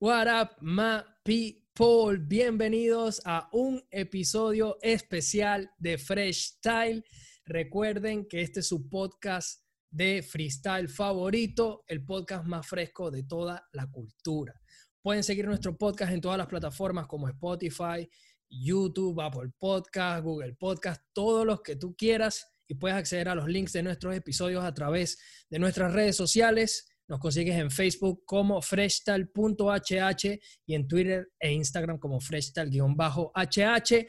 What up, my people? Bienvenidos a un episodio especial de Fresh Style. Recuerden que este es su podcast de freestyle favorito, el podcast más fresco de toda la cultura. Pueden seguir nuestro podcast en todas las plataformas como Spotify, YouTube, Apple Podcast, Google Podcast, todos los que tú quieras y puedes acceder a los links de nuestros episodios a través de nuestras redes sociales. Nos consigues en Facebook como freshtal.hh y en Twitter e Instagram como freshtal-hh.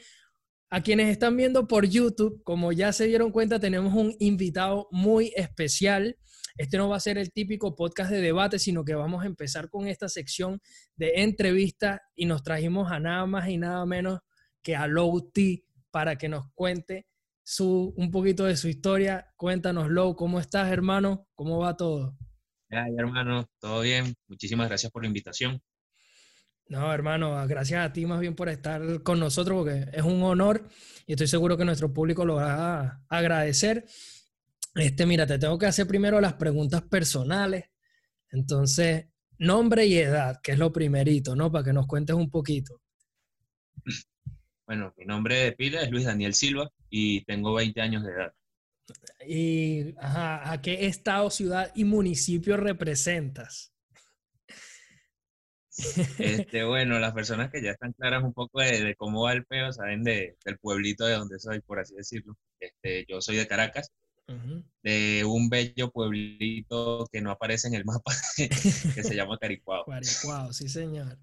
A quienes están viendo por YouTube, como ya se dieron cuenta, tenemos un invitado muy especial. Este no va a ser el típico podcast de debate, sino que vamos a empezar con esta sección de entrevistas y nos trajimos a nada más y nada menos que a Low T para que nos cuente su, un poquito de su historia. Cuéntanos, Low, ¿cómo estás, hermano? ¿Cómo va todo? Hermano, todo bien. Muchísimas gracias por la invitación. No, hermano, gracias a ti más bien por estar con nosotros, porque es un honor y estoy seguro que nuestro público lo va a agradecer. Este, mira, te tengo que hacer primero las preguntas personales. Entonces, nombre y edad, que es lo primerito, ¿no? Para que nos cuentes un poquito. Bueno, mi nombre de pila es Luis Daniel Silva y tengo 20 años de edad. ¿Y a qué estado, ciudad y municipio representas? Este, bueno, las personas que ya están claras un poco de, cómo va el peo, saben de, del pueblito de donde soy, por así decirlo. Este, yo soy de Caracas, de un bello pueblito que no aparece en el mapa, que se llama Caricuao. Caricuao, sí señor.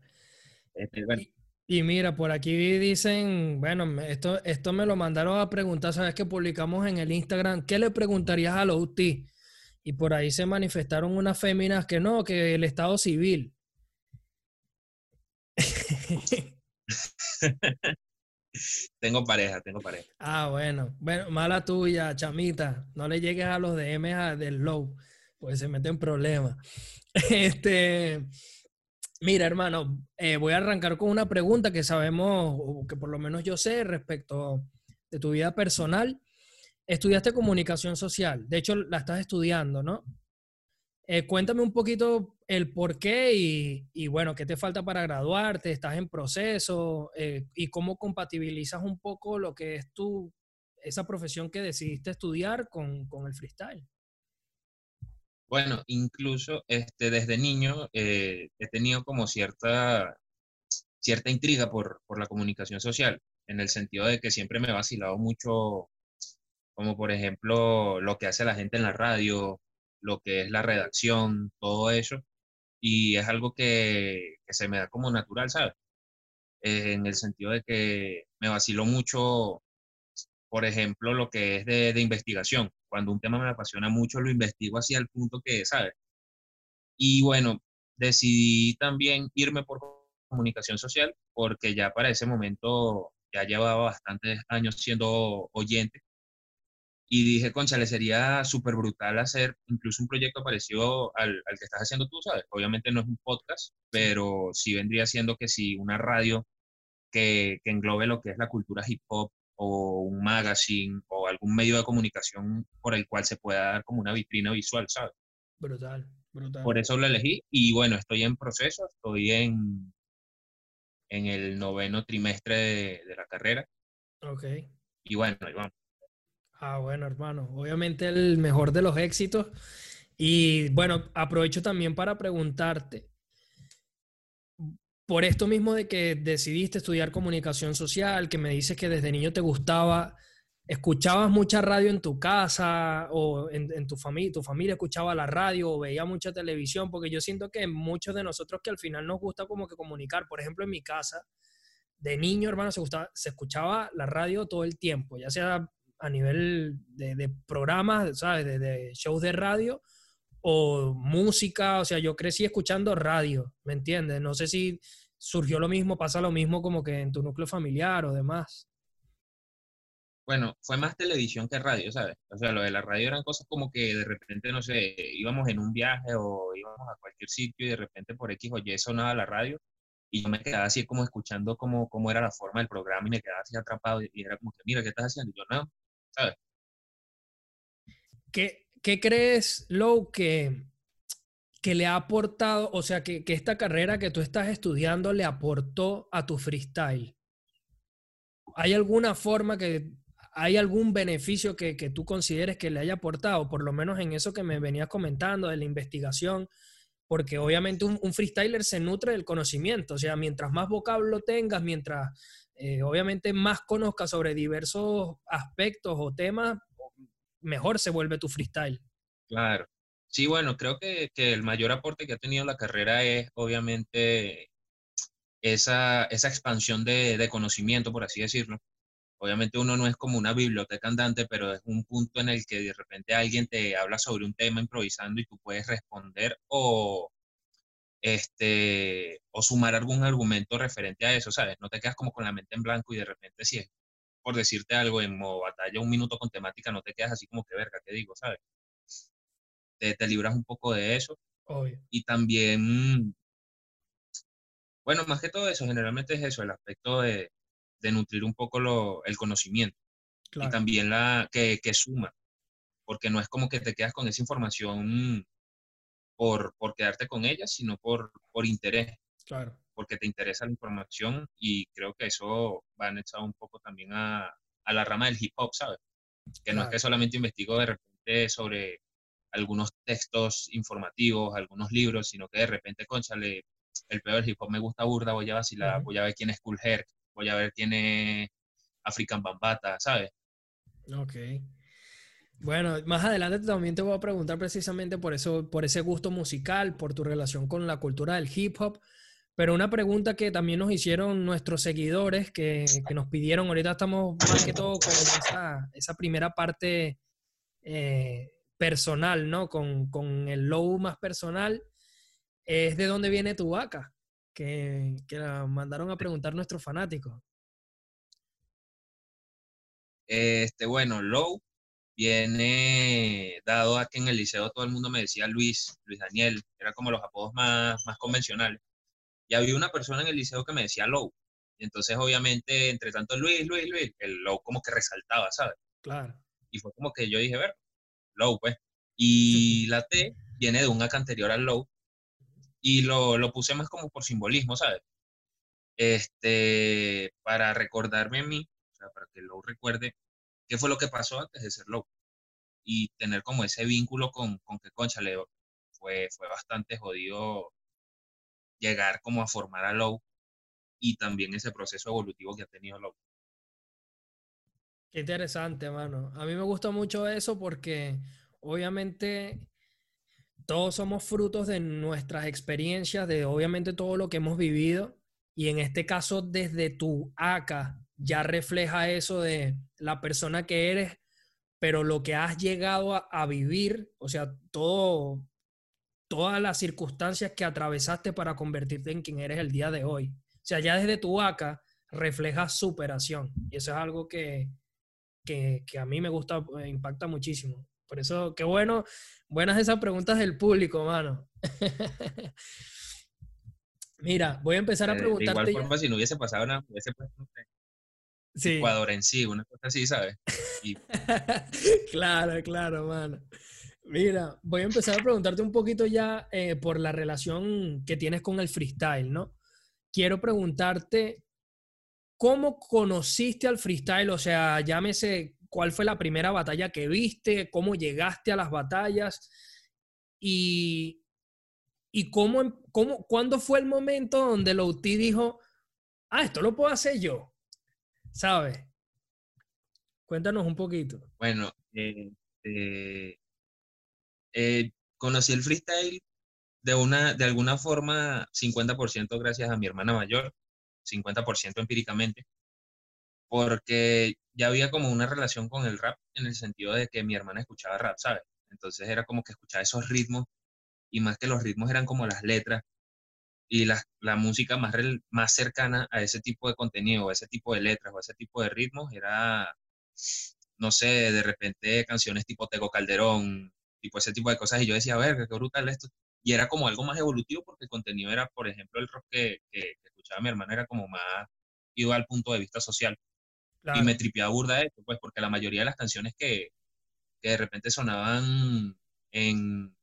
Este, bueno, y mira, por aquí dicen, bueno, esto, esto me lo mandaron a preguntar, sabes que publicamos en el Instagram, ¿qué le preguntarías a los UTI? Y por ahí se manifestaron unas féminas que no, que el Estado civil. tengo pareja, tengo pareja. Ah, bueno. Bueno, mala tuya, chamita. No le llegues a los DM del low, pues se meten problemas. Este, Mira, hermano, eh, voy a arrancar con una pregunta que sabemos, o que por lo menos yo sé respecto de tu vida personal. Estudiaste comunicación social, de hecho la estás estudiando, ¿no? Eh, cuéntame un poquito el por qué y, bueno, qué te falta para graduarte, estás en proceso eh, y cómo compatibilizas un poco lo que es tu, esa profesión que decidiste estudiar con, con el freestyle. Bueno, incluso este, desde niño eh, he tenido como cierta, cierta intriga por, por, la comunicación social, en el sentido de que siempre me he vacilado mucho, como por ejemplo lo que hace la gente en la radio, lo que es la redacción, todo eso, y es algo que, se me da como natural, ¿sabes? Eh, en el sentido de que me vaciló mucho, por ejemplo, lo que es de, de investigación cuando un tema me apasiona mucho, lo investigo hacia el punto que, ¿sabes? Y bueno, decidí también irme por comunicación social porque ya para ese momento ya llevaba bastantes años siendo oyente y dije, concha, le sería súper brutal hacer incluso un proyecto parecido al, al, que estás haciendo tú, ¿sabes? Obviamente no es un podcast, pero sí vendría siendo que sí una radio que, que englobe lo que es la cultura hip hop o un magazine o algún medio de comunicación por el cual se pueda dar como una vitrina visual, ¿sabes? Brutal, brutal. Por eso lo elegí y bueno, estoy en proceso, estoy en, en el noveno trimestre de, la carrera. Ok. Y bueno, ahí vamos. Ah, bueno, hermano, obviamente el mejor de los éxitos. Y bueno, aprovecho también para preguntarte, por esto mismo de que decidiste estudiar comunicación social, que me dices que desde niño te gustaba, ¿escuchabas mucha radio en tu casa o en, tu familia? ¿Tu familia escuchaba la radio o veía mucha televisión? Porque yo siento que muchos de nosotros que al final nos gusta como que comunicar, por ejemplo en mi casa, de niño, hermano, se, gustaba, se escuchaba la radio todo el tiempo, ya sea a nivel de, programas, ¿sabes? De, de shows de radio o música, o sea, yo crecí escuchando radio, ¿me entiendes? No sé si surgió lo mismo, pasa lo mismo como que en tu núcleo familiar o demás. Bueno, fue más televisión que radio, ¿sabes? O sea, lo de la radio eran cosas como que de repente, no sé, íbamos en un viaje o íbamos a cualquier sitio y de repente por X o Y sonaba la radio y yo me quedaba así como escuchando cómo, cómo era la forma del programa y me quedaba así atrapado y era como que, mira, ¿qué estás haciendo? Y yo, no, ¿sabes? ¿Qué, ¿Qué crees, Low, que, que le ha aportado, o sea, que, que esta carrera que tú estás estudiando le aportó a tu freestyle? ¿Hay alguna forma que, hay algún beneficio que, que, tú consideres que le haya aportado, por lo menos en eso que me venías comentando de la investigación? Porque obviamente un, un freestyler se nutre del conocimiento, o sea, mientras más vocablo tengas, mientras eh, obviamente más conozcas sobre diversos aspectos o temas, mejor se vuelve tu freestyle. Claro. Sí, bueno, creo que, que el mayor aporte que ha tenido la carrera es obviamente esa, esa expansión de, de, conocimiento, por así decirlo. Obviamente uno no es como una biblioteca andante, pero es un punto en el que de repente alguien te habla sobre un tema improvisando y tú puedes responder o, este, o sumar algún argumento referente a eso, ¿sabes? No te quedas como con la mente en blanco y de repente si es por decirte algo en modo batalla un minuto con temática, no te quedas así como que verga, ¿qué digo? ¿Sabes? Te, te libras un poco de eso. Obvio. Y también bueno, más que todo eso, generalmente es eso, el aspecto de, de nutrir un poco lo, el conocimiento. Claro. Y también la que, que, suma, porque no es como que te quedas con esa información por, por quedarte con ella, sino por, por interés. Claro. Porque te interesa la información y creo que eso va anexado un poco también a, a la rama del hip hop, ¿sabes? Que claro. no es que solamente investigo de repente sobre algunos textos informativos, algunos libros, sino que de repente, concha, le el peor del hip hop me gusta burda, voy a vacilar, uh -huh. voy a ver quién es Cool Herc, voy a ver es African Bambata, ¿sabes? Ok. Bueno, más adelante también te voy a preguntar precisamente por eso, por ese gusto musical, por tu relación con la cultura del hip hop. Pero una pregunta que también nos hicieron nuestros seguidores, que, nos pidieron, ahorita estamos más que todo con esa, esa primera parte eh, personal, ¿no? Con, con el low más personal es de dónde viene tu vaca, que, que la mandaron a preguntar nuestros fanáticos. Este, bueno, Low viene dado a que en el liceo todo el mundo me decía Luis, Luis Daniel, era como los apodos más, más convencionales. Y había una persona en el liceo que me decía Low. Y entonces, obviamente, entre tanto Luis, Luis, Luis, el Low como que resaltaba, ¿sabes? Claro. Y fue como que yo dije, ver, Low, pues. Y la T viene de un acá anterior al Low, y lo, lo, puse más como por simbolismo, ¿sabes? Este, para recordarme a mí, o sea, para que Low recuerde qué fue lo que pasó antes de ser Low. Y tener como ese vínculo con, con que, concha, le, fue, fue bastante jodido llegar como a formar a Low y también ese proceso evolutivo que ha tenido Low. Qué interesante, mano. A mí me gusta mucho eso porque obviamente todos somos frutos de nuestras experiencias, de obviamente todo lo que hemos vivido. Y en este caso, desde tu ACA, ya refleja eso de la persona que eres, pero lo que has llegado a, vivir, o sea, todo, todas las circunstancias que atravesaste para convertirte en quien eres el día de hoy. O sea, ya desde tu ACA refleja superación. Y eso es algo que, que, que a mí me gusta, impacta muchísimo. Por eso, qué bueno, buenas esas preguntas del público, mano. Mira, voy a empezar a preguntarte. De igual forma, ya. si no hubiese pasado nada, hubiese puesto sí. Ecuador en sí, una cosa así, ¿sabes? Y... claro, claro, mano. Mira, voy a empezar a preguntarte un poquito ya eh, por la relación que tienes con el freestyle, ¿no? Quiero preguntarte, ¿cómo conociste al freestyle? O sea, llámese cuál fue la primera batalla que viste, cómo llegaste a las batallas y, y cómo, em, cómo, cuándo fue el momento donde Louti dijo, ah, esto lo puedo hacer yo, ¿sabes? Cuéntanos un poquito. Bueno, eh, eh, conocí el freestyle de, una, de alguna forma 50% gracias a mi hermana mayor, 50% empíricamente porque ya había como una relación con el rap en el sentido de que mi hermana escuchaba rap, ¿sabes? Entonces era como que escuchaba esos ritmos y más que los ritmos eran como las letras y la, la música más, más cercana a ese tipo de contenido, a ese tipo de letras o a ese tipo de ritmos era, no sé, de repente canciones tipo Tego Calderón, tipo ese tipo de cosas y yo decía, a ver, qué brutal esto. Y era como algo más evolutivo porque el contenido era, por ejemplo, el rock que, que, que escuchaba mi hermana era como más iba al punto de vista social. Claro. Y me tripeaba burda esto, pues, porque la mayoría de las canciones que, que de repente sonaban en,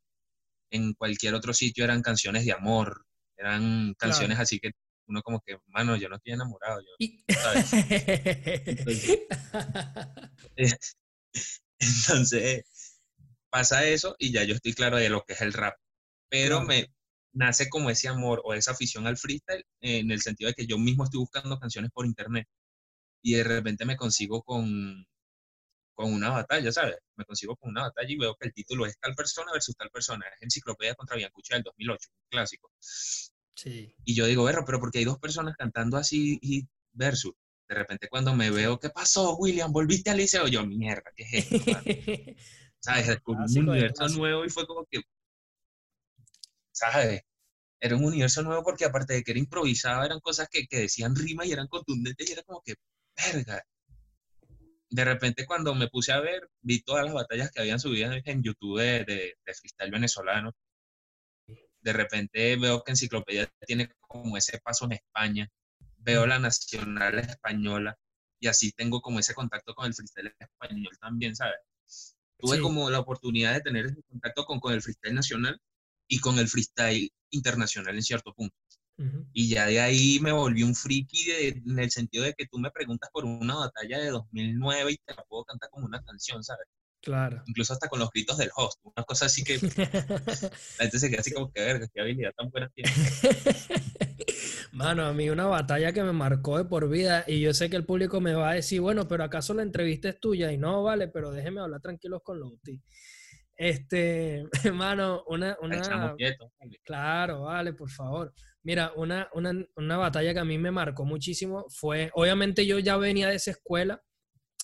en cualquier otro sitio eran canciones de amor, eran canciones así que uno como que, mano, yo no estoy enamorado. Yo, Entonces, pasa eso y ya yo estoy claro de lo que es el rap. Pero me nace como ese amor o esa afición al freestyle en el sentido de que yo mismo estoy buscando canciones por internet y de repente me consigo con, con una batalla, ¿sabes? Me consigo con una batalla y veo que el título es tal persona versus tal persona. Es Enciclopedia contra Biancucci del 2008, un clásico. Sí. Y yo digo, pero, pero porque hay dos personas cantando así y versus. De repente cuando me veo, ¿qué pasó, William? ¿Volviste al liceo? Yo, mierda, ¿qué es esto? ¿Sabes? Descubrí un universo nuevo y fue como que, ¿sabes? Era un universo nuevo porque aparte de que era improvisado, eran cosas que, que decían rima y eran contundentes y era como que, verga. De repente cuando me puse a ver, vi todas las batallas que habían subido en YouTube de, de, de freestyle venezolano. De repente veo que Enciclopedia tiene como ese paso en España veo la nacional española y así tengo como ese contacto con el freestyle español también, ¿sabes? Tuve como la oportunidad de tener ese contacto con, con el freestyle nacional y con el freestyle internacional en cierto punto. Y ya de ahí me volví un friki en el sentido de que tú me preguntas por una batalla de 2009 y te la puedo cantar como una canción, ¿sabes? Claro. Incluso hasta con los gritos del host, una cosa así que la gente se queda así como que, verga, qué habilidad tan buena tiene. Mano, a mí una batalla que me marcó de por vida y yo sé que el público me va a decir, bueno, pero acaso la entrevista es tuya y no, vale, pero déjeme hablar tranquilos con Louti. Este, mano, una... una... Claro, vale, por favor. Mira, una, una, una batalla que a mí me marcó muchísimo fue, obviamente yo ya venía de esa escuela,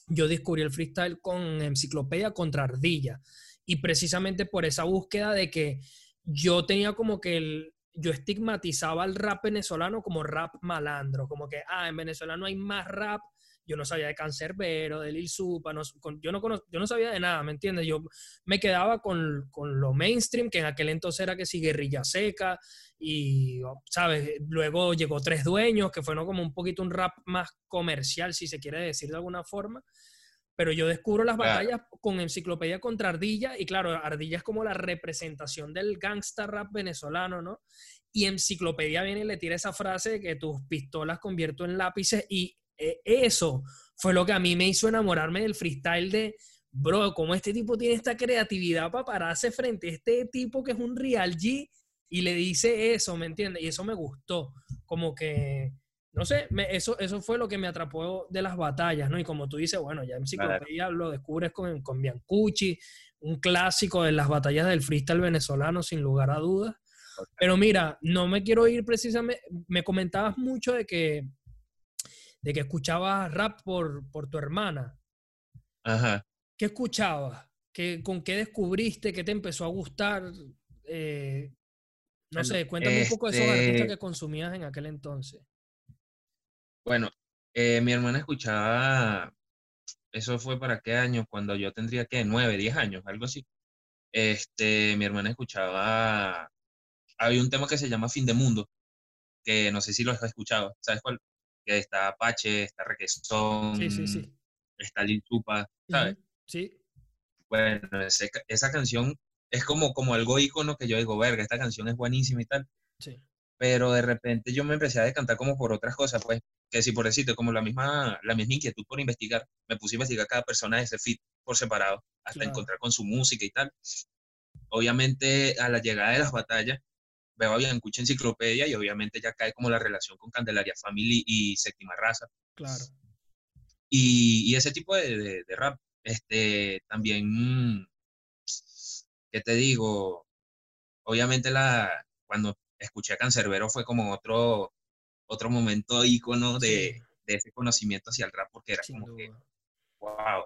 yo descubrí el freestyle con enciclopedia contra ardilla y precisamente por esa búsqueda de que yo tenía como que el, yo estigmatizaba al rap venezolano como rap malandro, como que, ah, en Venezuela no hay más rap, yo no sabía de Cancerbero, de Lil Supa, yo, no yo no sabía de nada, ¿me entiendes? Yo me quedaba con, con, lo mainstream, que en aquel entonces era que sí, Guerrilla Seca, y, ¿sabes? Luego llegó Tres Dueños, que fue ¿no? como un poquito un rap más comercial, si se quiere decir de alguna forma, pero yo descubro las batallas con Enciclopedia contra Ardilla y claro, Ardilla es como la representación del gangsta rap venezolano, ¿no? Y Enciclopedia viene y le tira esa frase de que tus pistolas convierto en lápices y eso fue lo que a mí me hizo enamorarme del freestyle de, bro, como este tipo tiene esta creatividad para pararse frente a este tipo que es un real G y le dice eso, ¿me entiendes? Y eso me gustó, como que no sé, eso, eso fue lo que me atrapó de las batallas, ¿no? Y como tú dices, bueno, ya en enciclopedia lo descubres con, con Biancucci, un clásico de las batallas del freestyle venezolano, sin lugar a dudas. Pero mira, no me quiero ir precisamente, me comentabas mucho de que, de que escuchabas rap por, por tu hermana. Ajá. ¿Qué escuchabas? ¿Qué, ¿Con qué descubriste? ¿Qué te empezó a gustar? Eh, no sé, cuéntame un poco de esos artistas este que consumías en aquel entonces. Bueno, eh, mi hermana escuchaba, eso fue para qué año, cuando yo tendría que nueve, diez años, algo así. Este, mi hermana escuchaba, había un tema que se llama Fin de Mundo, que no sé si lo has escuchado, ¿sabes cuál? Que está Apache, está Requesón, sí, sí, sí. está Lil ¿sabes? Sí. Bueno, esa canción es como, como algo ícono que yo digo, verga, esta canción es buenísima y tal. Sí. Pero de repente yo me empecé a decantar como por otras cosas, pues que si por decirte, como la misma, la misma inquietud por investigar, me puse a investigar cada persona de ese fit por separado, hasta encontrar con su música y tal. Obviamente, a la llegada de las batallas, veo a Biancucha Enciclopedia y obviamente ya cae como la relación con Candelaria Family y Séptima Raza. Claro. Y, y ese tipo de, de, rap, este, también, ¿qué te digo? Obviamente la, cuando escuché a Cancerbero fue como otro, otro momento ícono de, de, ese conocimiento hacia el rap, porque era como que, wow.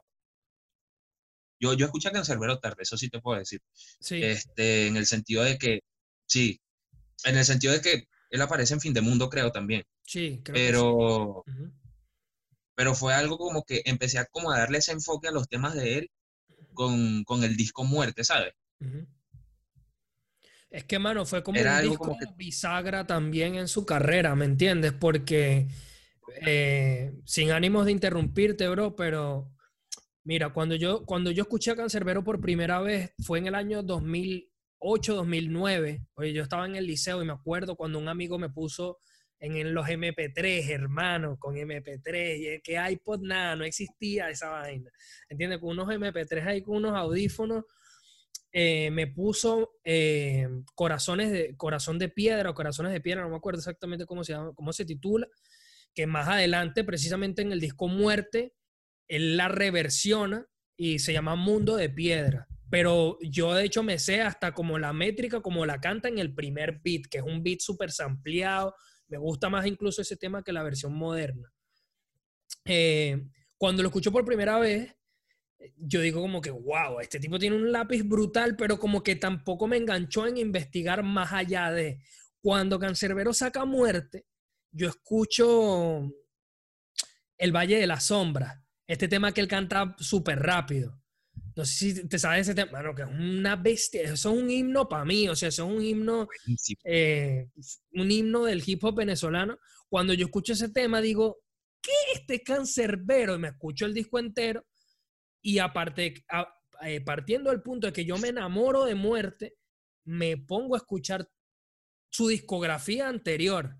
Yo, yo escuché a Cancerbero tarde, eso sí te puedo decir. Sí. Este, en el sentido de que, sí, en el sentido de que él aparece en Fin de Mundo, creo también. Sí, creo pero, que sí. Pero fue algo como que empecé a como a darle ese enfoque a los temas de él con, con el disco Muerte, ¿sabes? Es que, mano, fue como un disco bisagra también en su carrera, ¿me entiendes? Porque, eh, sin ánimos de interrumpirte, bro, pero mira, cuando yo, cuando yo escuché a Cancerbero por primera vez fue en el año 2008, 2008, 2009. Oye, yo estaba en el liceo y me acuerdo cuando un amigo me puso en, los MP3, hermano, con MP3, que iPod nada, no existía esa vaina. ¿Entiendes? Con unos MP3 ahí, con unos audífonos, eh, me puso eh, corazones de, corazón de piedra o corazones de piedra, no me acuerdo exactamente cómo se cómo se titula, que más adelante, precisamente en el disco Muerte, él la reversiona y se llama Mundo de Piedra. Pero yo de hecho me sé hasta como la métrica, como la canta en el primer beat, que es un beat súper sampleado, me gusta más incluso ese tema que la versión moderna. Eh, cuando lo escucho por primera vez, yo digo como que, wow, este tipo tiene un lápiz brutal, pero como que tampoco me enganchó en investigar más allá de... Cuando Cancerbero saca muerte, yo escucho El Valle de la Sombra, este tema que él canta súper rápido. No sé si te sabes ese tema, bueno, que es una bestia, eso es un himno para mí, o sea, eso es un himno, eh, un himno del hip hop venezolano. Cuando yo escucho ese tema, digo, ¿qué es este cancerbero? Y me escucho el disco entero y aparte, eh, partiendo del punto de que yo me enamoro de muerte, me pongo a escuchar su discografía anterior.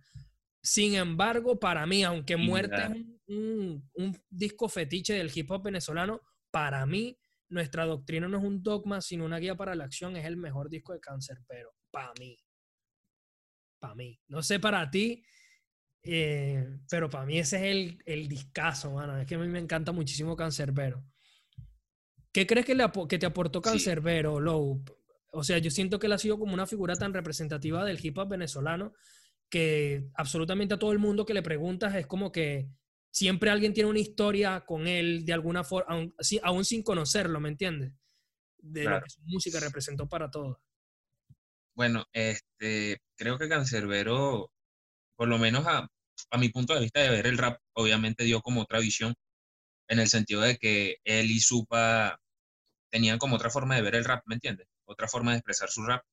Sin embargo, para mí, aunque Muerte es un, un, disco fetiche del hip hop venezolano, para mí nuestra doctrina no es un dogma, sino una guía para la acción. Es el mejor disco de cáncer, pero para mí. Para mí. No sé para ti, eh, pero para mí ese es el, el discazo, mano. Es que a mí me encanta muchísimo Cancerbero. ¿Qué crees que, le, que te aportó Cancerbero, Low? O sea, yo siento que él ha sido como una figura tan representativa del hip hop venezolano que absolutamente a todo el mundo que le preguntas es como que siempre alguien tiene una historia con él de alguna forma, aún, sin conocerlo, ¿me entiendes? De lo que su música representó para todos. Bueno, este, creo que Cancerbero, por lo menos a, a, mi punto de vista de ver el rap, obviamente dio como otra visión, en el sentido de que él y Supa tenían como otra forma de ver el rap, ¿me entiendes? Otra forma de expresar su rap.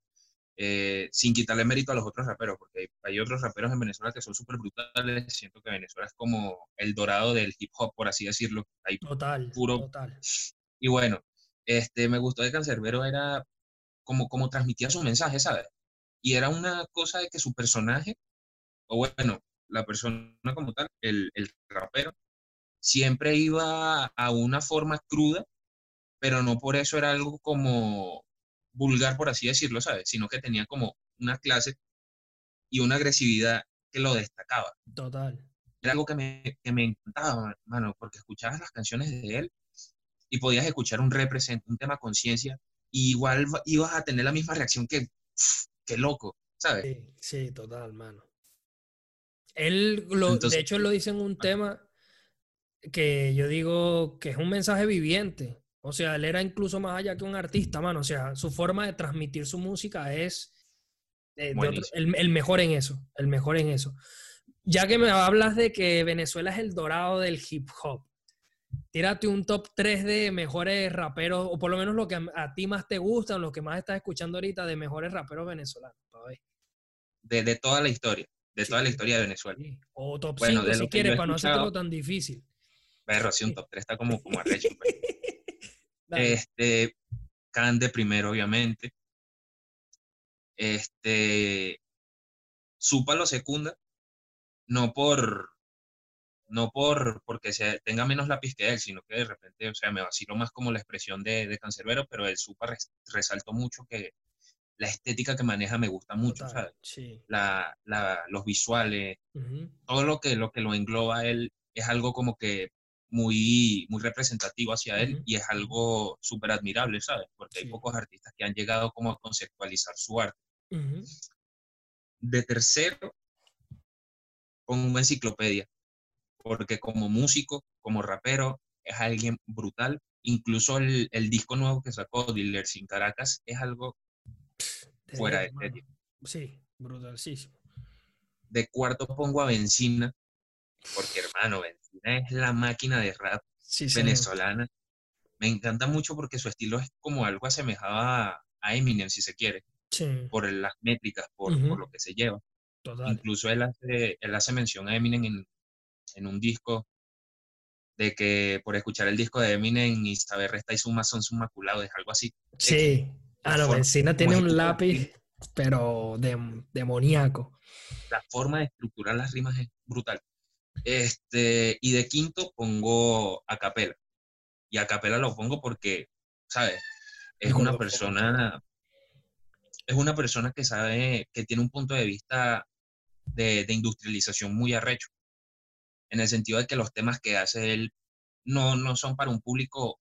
Eh, sin quitarle mérito a los otros raperos, porque hay, otros raperos en Venezuela que son súper brutales. Siento que Venezuela es como el dorado del hip hop, por así decirlo. Hay total, puro. Total. Y bueno, este, me gustó de Cancerbero era como, como transmitía su mensaje, ¿sabes? Y era una cosa de que su personaje, o bueno, la persona como tal, el, el rapero, siempre iba a una forma cruda, pero no por eso era algo como vulgar, por así decirlo, ¿sabes? Sino que tenía como una clase y una agresividad que lo destacaba. Total. Era algo que me, que me encantaba, mano, porque escuchabas las canciones de él y podías escuchar un represent, un tema conciencia, y igual ibas a tener la misma reacción que, qué loco, ¿sabes? Sí, sí, total, mano. Él, lo, de hecho, él lo dice en un tema que yo digo que es un mensaje viviente. O sea, él era incluso más allá que un artista, mano. O sea, su forma de transmitir su música es eh, el, mejor en eso, el mejor en eso. Ya que me hablas de que Venezuela es el dorado del hip hop, tírate un top 3 de mejores raperos, o por lo menos lo que a, ti más te gusta, o lo que más estás escuchando ahorita de mejores raperos venezolanos. De, de toda la historia, de toda la historia de Venezuela. O top 5 si quieres, para no hacerte tan difícil. Perro, sí, un top 3 está como, como arrecho. Este, Cande primero, obviamente. Este, Supa lo secunda, no por, no por porque se tenga menos lápiz que él, sino que de repente, o sea, me vacilo más como la expresión de, de Cancerbero, pero el Supa resaltó mucho que la estética que maneja me gusta mucho, la, la, los visuales, todo lo que, lo que lo engloba él es algo como que muy, muy representativo hacia él y es algo súper admirable, ¿sabes? Porque hay pocos artistas que han llegado como a conceptualizar su arte. De tercero, una enciclopedia, porque como músico, como rapero, es alguien brutal. Incluso el, el disco nuevo que sacó, Dealer sin Caracas, es algo fuera de serie. Sí, brutalísimo. De cuarto pongo a Benzina, porque hermano, Es la máquina de rap venezolana. Me encanta mucho porque su estilo es como algo asemejado a, Eminem, si se quiere, por las métricas, por, lo que se lleva. Incluso él hace, él hace mención a Eminem en, en, un disco de que por escuchar el disco de Eminem y saber resta y suma son su maculado, es algo así. Sí, Ah, no, Encina tiene un lápiz, pero demoníaco. La forma de estructurar las rimas es brutal. Este, y de quinto pongo a Capela. Y a Capela lo pongo porque, ¿sabes? Es una persona, es una persona que sabe, que tiene un punto de vista de, de, industrialización muy arrecho. En el sentido de que los temas que hace él no, no son para un público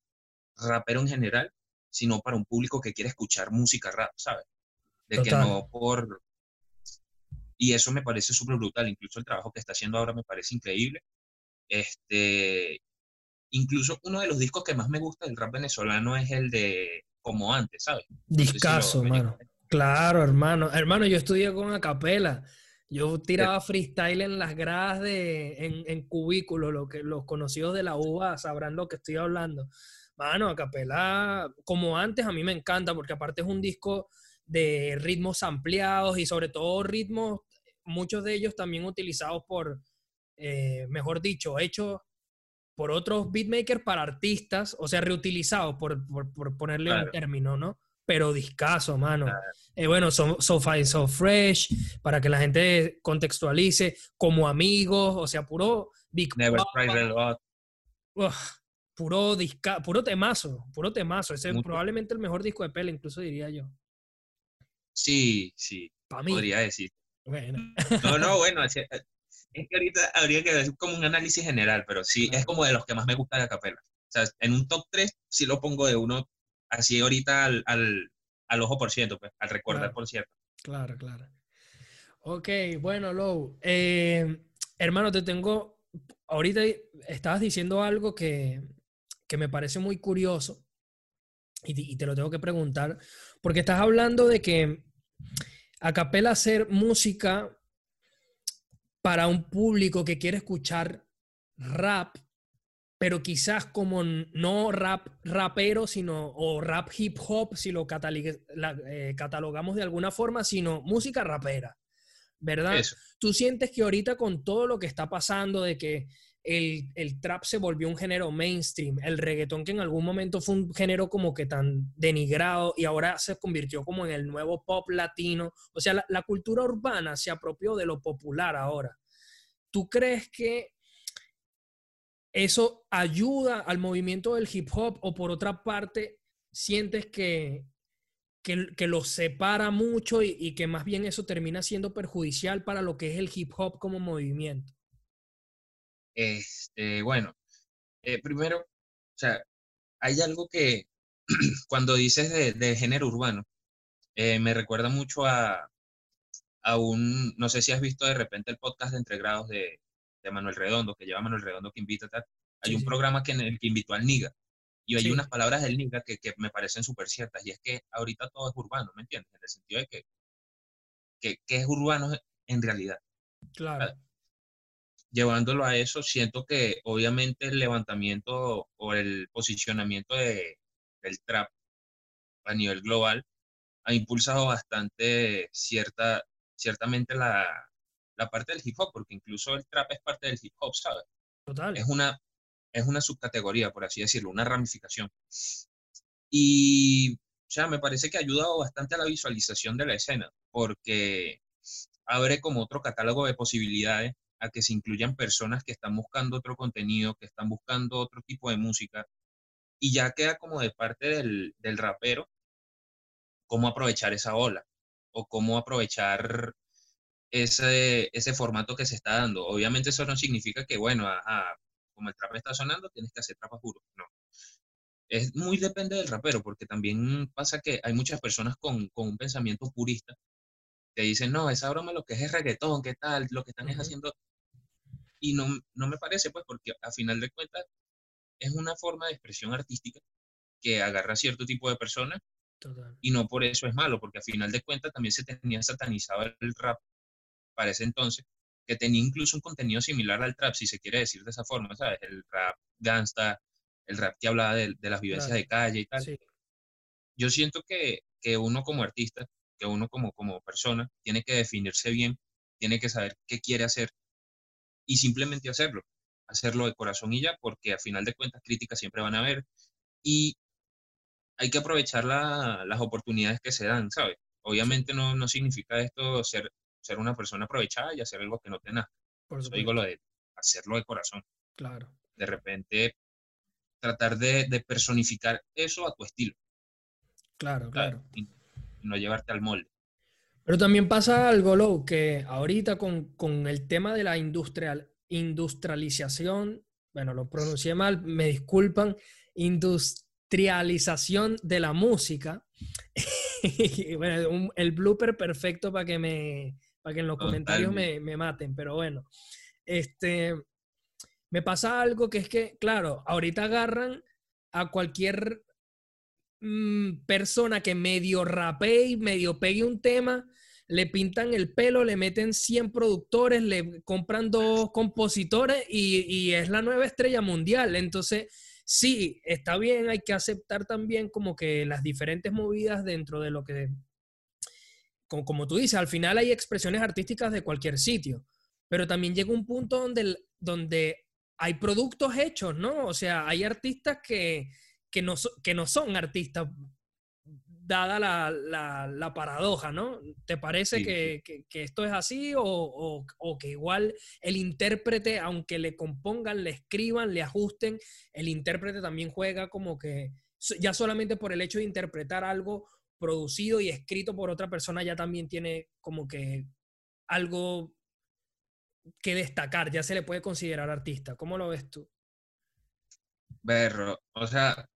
rapero en general, sino para un público que quiere escuchar música rap, ¿sabes? De que no por... Y eso me parece súper brutal, incluso el trabajo que está haciendo ahora me parece increíble. Este, incluso uno de los discos que más me gusta del rap venezolano es el de Como Antes, ¿sabes? Discaso, hermano. Claro, hermano. Hermano, yo estudié con Acapela. Yo tiraba freestyle en las gradas de, en, en cubículos, lo que los conocidos de la UBA sabrán lo que estoy hablando. Mano, Acapela, como antes, a mí me encanta porque aparte es un disco de ritmos ampliados y sobre todo ritmos, muchos de ellos también utilizados por, eh, mejor dicho, hechos por otros beatmakers para artistas, o sea, reutilizados, por, por, ponerle un término, ¿no? Pero discaso, mano. Eh, bueno, so, so, Fine, So Fresh, para que la gente contextualice, como amigos, o sea, puro Big Never puro, disca, puro temazo, puro temazo. Ese es probablemente el mejor disco de Pele, incluso diría yo. Sí, sí. Podría decir. No, no, bueno, es, que ahorita habría que hacer como un análisis general, pero sí, es como de los que más me gusta de Capela. O sea, en un top 3 sí lo pongo de uno así ahorita al, al, ojo por ciento, pues, al recordar por cierto. Claro, claro. Ok, bueno, Lou. Eh, hermano, te tengo. Ahorita estabas diciendo algo que, que me parece muy curioso y, te lo tengo que preguntar, porque estás hablando de que a capela hacer música para un público que quiere escuchar rap, pero quizás como no rap rapero, sino o rap hip hop, si lo eh, catalogamos de alguna forma, sino música rapera, ¿verdad? Tú sientes que ahorita con todo lo que está pasando, de que el, trap se volvió un género mainstream, el reggaetón que en algún momento fue un género como que tan denigrado y ahora se convirtió como en el nuevo pop latino. O sea, la, cultura urbana se apropió de lo popular ahora. ¿Tú crees que eso ayuda al movimiento del hip hop o por otra parte sientes que, que, lo separa mucho y, y, que más bien eso termina siendo perjudicial para lo que es el hip hop como movimiento? Este, bueno, eh, primero, o sea, hay algo que cuando dices de, género urbano, eh, me recuerda mucho a, a, un, no sé si has visto de repente el podcast de Entre Grados de, de Manuel Redondo, que lleva Manuel Redondo que invita a tal. Hay un programa que, en el que invitó al Niga. Y hay unas palabras del Niga que, que me parecen súper ciertas. Y es que ahorita todo es urbano, ¿me entiendes? En el sentido de que, que, que es urbano en realidad. Claro llevándolo a eso, siento que obviamente el levantamiento o el posicionamiento de, del trap a nivel global ha impulsado bastante cierta, ciertamente la, la parte del hip hop, porque incluso el trap es parte del hip hop, ¿sabes? Total. Es una, es una subcategoría, por así decirlo, una ramificación. Y, o sea, me parece que ha ayudado bastante a la visualización de la escena, porque abre como otro catálogo de posibilidades a que se incluyan personas que están buscando otro contenido, que están buscando otro tipo de música, y ya queda como de parte del, del rapero cómo aprovechar esa ola o cómo aprovechar ese, ese formato que se está dando. Obviamente eso no significa que, bueno, como el trap está sonando, tienes que hacer trap puro. No. Es muy depende del rapero, porque también pasa que hay muchas personas con, con un pensamiento purista que dicen, no, esa broma lo que es es reggaetón, ¿qué tal? Lo que están es haciendo y no, no me parece, pues, porque a final de cuentas es una forma de expresión artística que agarra a cierto tipo de personas y no por eso es malo, porque a final de cuentas también se tenía satanizado el rap para ese entonces, que tenía incluso un contenido similar al trap, si se quiere decir de esa forma, ¿sabes? El rap gangsta, el rap que hablaba de, las vivencias de calle y tal. Yo siento que, que, uno como artista, que uno como, como persona, tiene que definirse bien, tiene que saber qué quiere hacer y simplemente hacerlo, hacerlo de corazón y ya, porque a final de cuentas críticas siempre van a haber. Y hay que aprovechar las oportunidades que se dan, ¿sabes? Obviamente no, no significa esto ser, ser una persona aprovechada y hacer algo que no te nazca. Por eso digo lo de hacerlo de corazón. Claro. De repente tratar de, de personificar eso a tu estilo. Claro, claro. Y no llevarte al molde. Pero también pasa algo, Lou, que ahorita con, con el tema de la industrial, industrialización, bueno, lo pronuncié mal, me disculpan, industrialización de la música. bueno, el blooper perfecto para que me para que en los comentarios me, me, maten, pero bueno, este, me pasa algo que es que, claro, ahorita agarran a cualquier mm, persona que medio rapee y medio pegue un tema, le pintan el pelo, le meten 100 productores, le compran dos compositores y, es la nueva estrella mundial. Entonces, sí, está bien, hay que aceptar también como que las diferentes movidas dentro de lo que, como, como tú dices, al final hay expresiones artísticas de cualquier sitio, pero también llega un punto donde, donde hay productos hechos, ¿no? O sea, hay artistas que, que, no, que no son artistas, dada la, la, paradoja, ¿no? ¿Te parece que, que, esto es así o, o, o, que igual el intérprete, aunque le compongan, le escriban, le ajusten, el intérprete también juega como que ya solamente por el hecho de interpretar algo producido y escrito por otra persona ya también tiene como que algo que destacar, ya se le puede considerar artista. ¿Cómo lo ves tú? Berro, o sea,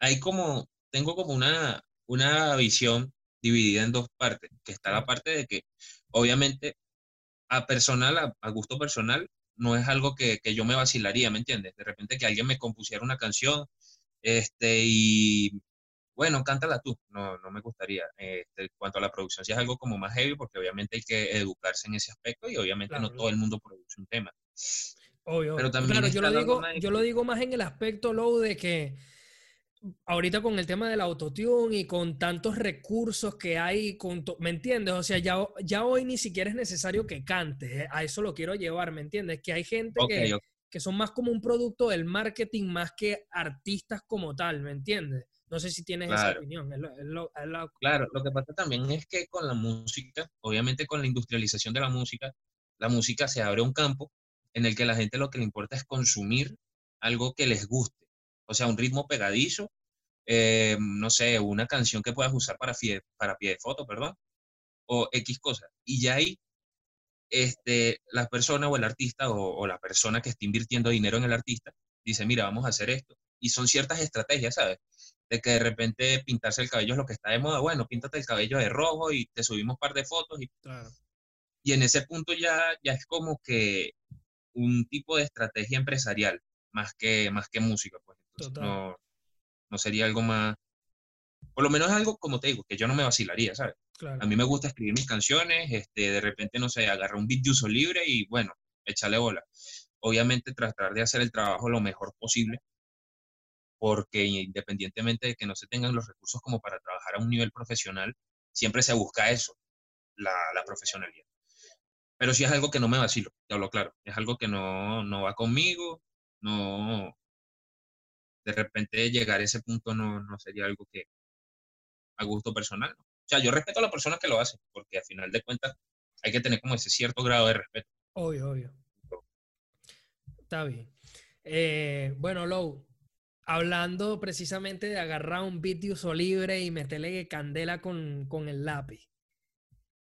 hay como, tengo como una, una visión dividida en dos partes, que está la parte de que obviamente a personal, a, gusto personal, no es algo que, que, yo me vacilaría, ¿me entiendes? De repente que alguien me compusiera una canción este, y bueno, cántala tú, no, no me gustaría. Este, en cuanto a la producción, si es algo como más heavy, porque obviamente hay que educarse en ese aspecto y obviamente no todo el mundo produce un tema. Obvio. Pero también claro, yo lo, digo, yo lo digo más en el aspecto, Low, de que ahorita con el tema del autotune y con tantos recursos que hay, con ¿me entiendes? O sea, ya, ya hoy ni siquiera es necesario que cantes, eh, a eso lo quiero llevar, ¿me entiendes? Que hay gente que, que son más como un producto del marketing más que artistas como tal, ¿me entiendes? No sé si tienes esa opinión. Claro, lo que pasa también es que con la música, obviamente con la industrialización de la música, la música se abre un campo en el que la gente lo que le importa es consumir algo que les guste. O sea, un ritmo pegadizo, eh, no sé, una canción que puedas usar para, para pie de foto, perdón, o X cosas. Y ya ahí, este, la persona o el artista o, o la persona que está invirtiendo dinero en el artista dice, mira, vamos a hacer esto. Y son ciertas estrategias, ¿sabes? de que de repente pintarse el cabello es lo que está de moda. Bueno, píntate el cabello de rojo y te subimos un par de fotos. Y, y en ese punto ya, ya es como que un tipo de estrategia empresarial, más que, más que música. Pues. No, no sería algo más... Por lo menos algo, como te digo, que yo no me vacilaría, ¿sabes? A mí me gusta escribir mis canciones, este, de repente, no sé, agarrar un beat de uso libre y, bueno, échale bola. Obviamente tratar de hacer el trabajo lo mejor posible, porque independientemente de que no se tengan los recursos como para trabajar a un nivel profesional, siempre se busca eso, la, la profesionalidad. Pero sí es algo que no me vacilo, te hablo claro, es algo que no, no va conmigo, no, de repente llegar a ese punto no, no sería algo que a gusto personal. O sea, yo respeto a la persona que lo hace, porque al final de cuentas hay que tener como ese cierto grado de respeto. Obvio, obvio. Está bien. Eh, bueno, Lou, hablando precisamente de agarrar un beat de uso libre y meterle candela con, con el lápiz.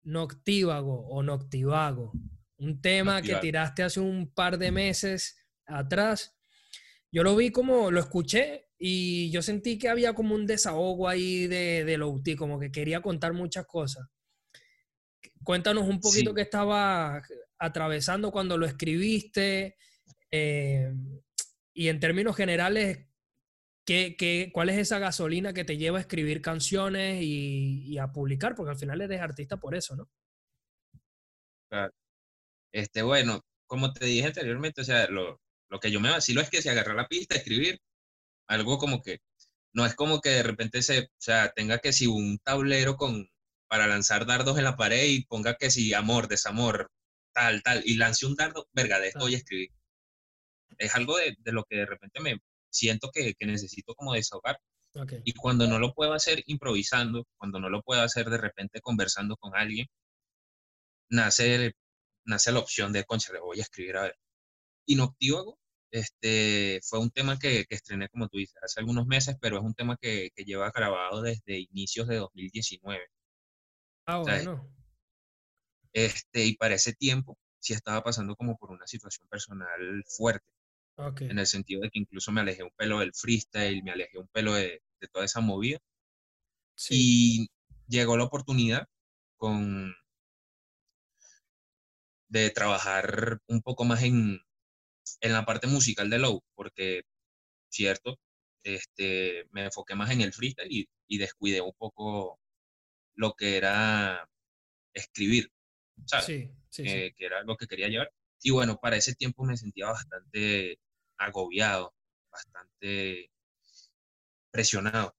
Noctívago o Noctivago. Un tema que tiraste hace un par de meses atrás. Yo lo vi como, lo escuché y yo sentí que había como un desahogo ahí de, de Louti, como que quería contar muchas cosas. Cuéntanos un poquito qué estaba atravesando cuando lo escribiste eh, y en términos generales, ¿Qué, cuál es esa gasolina que te lleva a escribir canciones y, a publicar? Porque al final eres artista por eso, ¿no? Claro. Este, bueno, como te dije anteriormente, o sea, lo, lo que yo me vacilo es que si agarra la pista, escribir, algo como que, no es como que de repente se, o sea, tenga que si un tablero con, para lanzar dardos en la pared y ponga que si amor, desamor, tal, tal, y lance un dardo, verga, de esto voy a escribir. Es algo de, de, lo que de repente me, siento que, necesito como desahogar. Y cuando no lo puedo hacer improvisando, cuando no lo puedo hacer de repente conversando con alguien, nace, nace la opción de, concha, le voy a escribir a ver. Inoctívago este, fue un tema que, que, estrené, como tú dices, hace algunos meses, pero es un tema que, que lleva grabado desde inicios de 2019. Ah, bueno. Este, y para ese tiempo sí estaba pasando como por una situación personal fuerte. En el sentido de que incluso me alejé un pelo del freestyle, me alejé un pelo de, de toda esa movida. Y llegó la oportunidad con de trabajar un poco más en, en la parte musical de Low, porque, cierto, este, me enfoqué más en el freestyle y, y descuidé un poco lo que era escribir, ¿sabes? Sí, sí, eh, que era lo que quería llevar. Y bueno, para ese tiempo me sentía bastante agobiado, bastante presionado.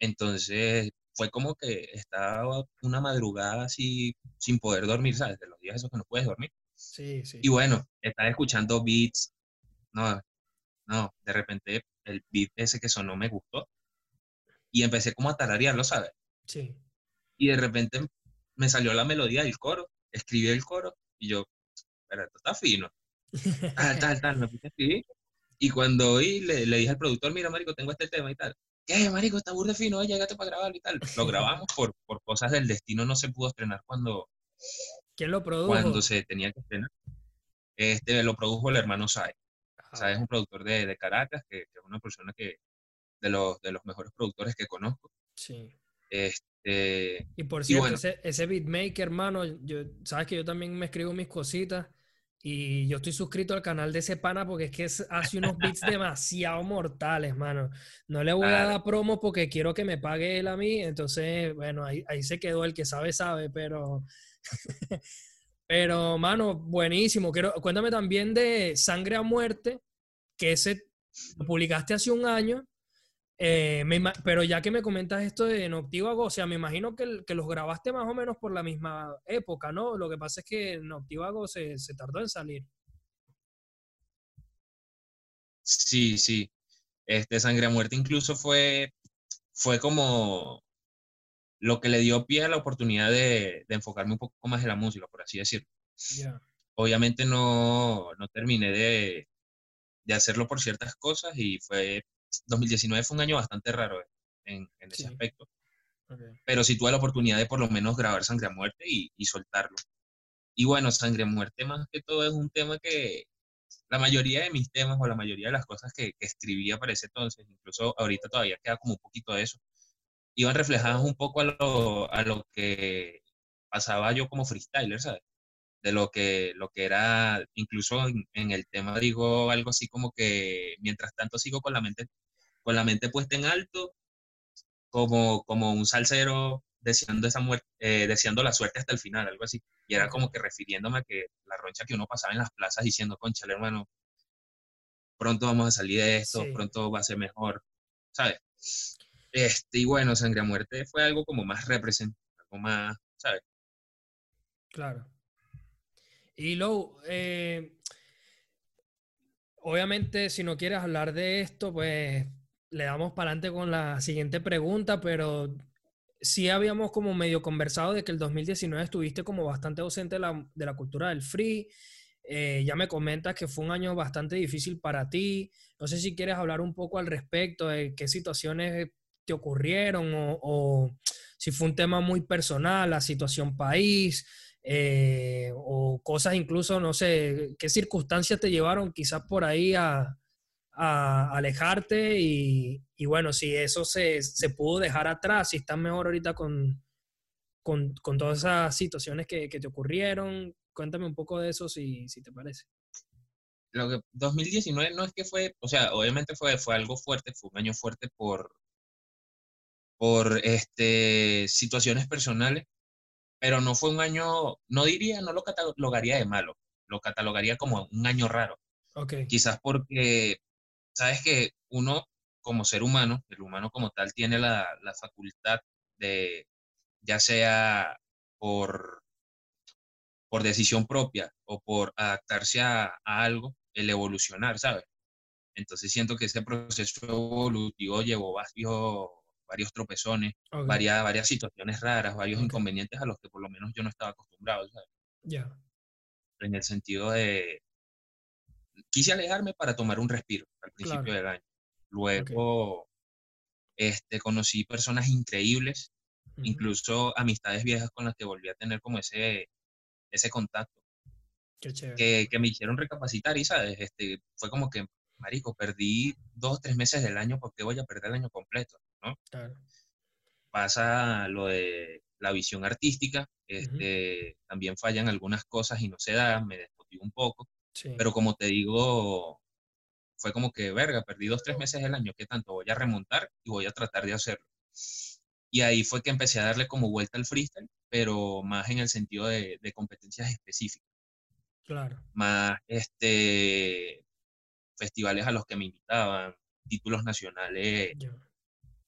Entonces fue como que estaba una madrugada así sin poder dormir, ¿sabes? De los días esos que no puedes dormir. Sí, sí. Y bueno, estaba escuchando beats, no, no, de repente el beat ese que sonó me gustó y empecé como a tararearlo, ¿sabes? Sí. Y de repente me salió la melodía del coro, escribí el coro y yo, pero esto está fino. Tal, tal, tal, me puse a escribir. Y cuando oí, le, le, dije al productor, mira, marico, tengo este tema y tal. ¿Qué, marico? Está burde fino, llegate para grabarlo y tal. Lo grabamos por, por cosas del destino, no se pudo estrenar cuando... ¿Quién lo produjo? Cuando se tenía que estrenar. Este, lo produjo el hermano Sai. Sai es un productor de, de Caracas, que, que, es una persona que, de los, de los mejores productores que conozco. Sí. Este, y por cierto, ese, ese, beatmaker, hermano, yo, sabes que yo también me escribo mis cositas y yo estoy suscrito al canal de ese pana porque es que hace unos beats demasiado mortales, mano. No le voy a dar promo porque quiero que me pague él a mí, entonces, bueno, ahí, ahí se quedó el que sabe, sabe, pero... pero, mano, buenísimo. Quiero, cuéntame también de Sangre a Muerte, que ese lo publicaste hace un año eh, pero ya que me comentas esto de Noctívago, o sea, me imagino que, que, los grabaste más o menos por la misma época, ¿no? Lo que pasa es que Noctívago se, se tardó en salir. Sí, sí. Este Sangre a Muerte incluso fue, fue como lo que le dio pie a la oportunidad de, de enfocarme un poco más en la música, por así decirlo. Obviamente no, no terminé de, de hacerlo por ciertas cosas y fue 2019 fue un año bastante raro en, ese aspecto. Pero sí tuve la oportunidad de por lo menos grabar Sangre a Muerte y, soltarlo. Y bueno, Sangre a Muerte más que todo es un tema que la mayoría de mis temas o la mayoría de las cosas que, escribía para ese entonces, incluso ahorita todavía queda como un poquito de eso, iban reflejadas un poco a lo, a lo que pasaba yo como freestyler, ¿sabes? de lo que, lo que era, incluso en, el tema digo algo así como que mientras tanto sigo con la mente, con la mente puesta en alto, como, como un salsero deseando, esa muerte, eh, deseando la suerte hasta el final, algo así. Y era como que refiriéndome a que la roncha que uno pasaba en las plazas diciendo, concha, hermano, pronto vamos a salir de esto, pronto va a ser mejor, ¿sabes? Este, y bueno, Sangre a Muerte fue algo como más representativo, algo más, ¿sabes? Claro. Y Lou, eh, obviamente si no quieres hablar de esto, pues le damos para adelante con la siguiente pregunta, pero sí habíamos como medio conversado de que el 2019 estuviste como bastante ausente de la, de la cultura del free. Eh, ya me comentas que fue un año bastante difícil para ti. No sé si quieres hablar un poco al respecto de qué situaciones te ocurrieron o, si fue un tema muy personal, la situación país, eh, o cosas incluso, no sé, qué circunstancias te llevaron quizás por ahí a, alejarte y, bueno, si eso se, pudo dejar atrás, si estás mejor ahorita con, con, todas esas situaciones que, te ocurrieron, cuéntame un poco de eso si, si te parece. Lo que 2019 no es que fue, o sea, obviamente fue, fue algo fuerte, fue un año fuerte por, por este, situaciones personales, pero no fue un año, no diría, no lo catalogaría de malo, lo catalogaría como un año raro. Okay. Quizás porque, sabes que uno como ser humano, el humano como tal, tiene la, la facultad de, ya sea por, por decisión propia o por adaptarse a, a algo, el evolucionar, ¿sabes? Entonces siento que ese proceso evolutivo llevó varios, varios tropezones, varias, varias situaciones raras, varios inconvenientes a los que por lo menos yo no estaba acostumbrado. Ya. En el sentido de, quise alejarme para tomar un respiro al principio del año. Luego, este, conocí personas increíbles, incluso amistades viejas con las que volví a tener como ese, ese contacto. que, que, me hicieron recapacitar y, ¿sabes? Este, fue como que, marico, perdí dos o tres meses del año, porque voy a perder el año completo? ¿No? Pasa lo de la visión artística, este, también fallan algunas cosas y no se da, me desmotivo un poco, pero como te digo, fue como que, verga, perdí dos, tres meses del año, ¿qué tanto? Voy a remontar y voy a tratar de hacerlo. Y ahí fue que empecé a darle como vuelta al freestyle, pero más en el sentido de, competencias específicas. Claro. Más este, festivales a los que me invitaban, títulos nacionales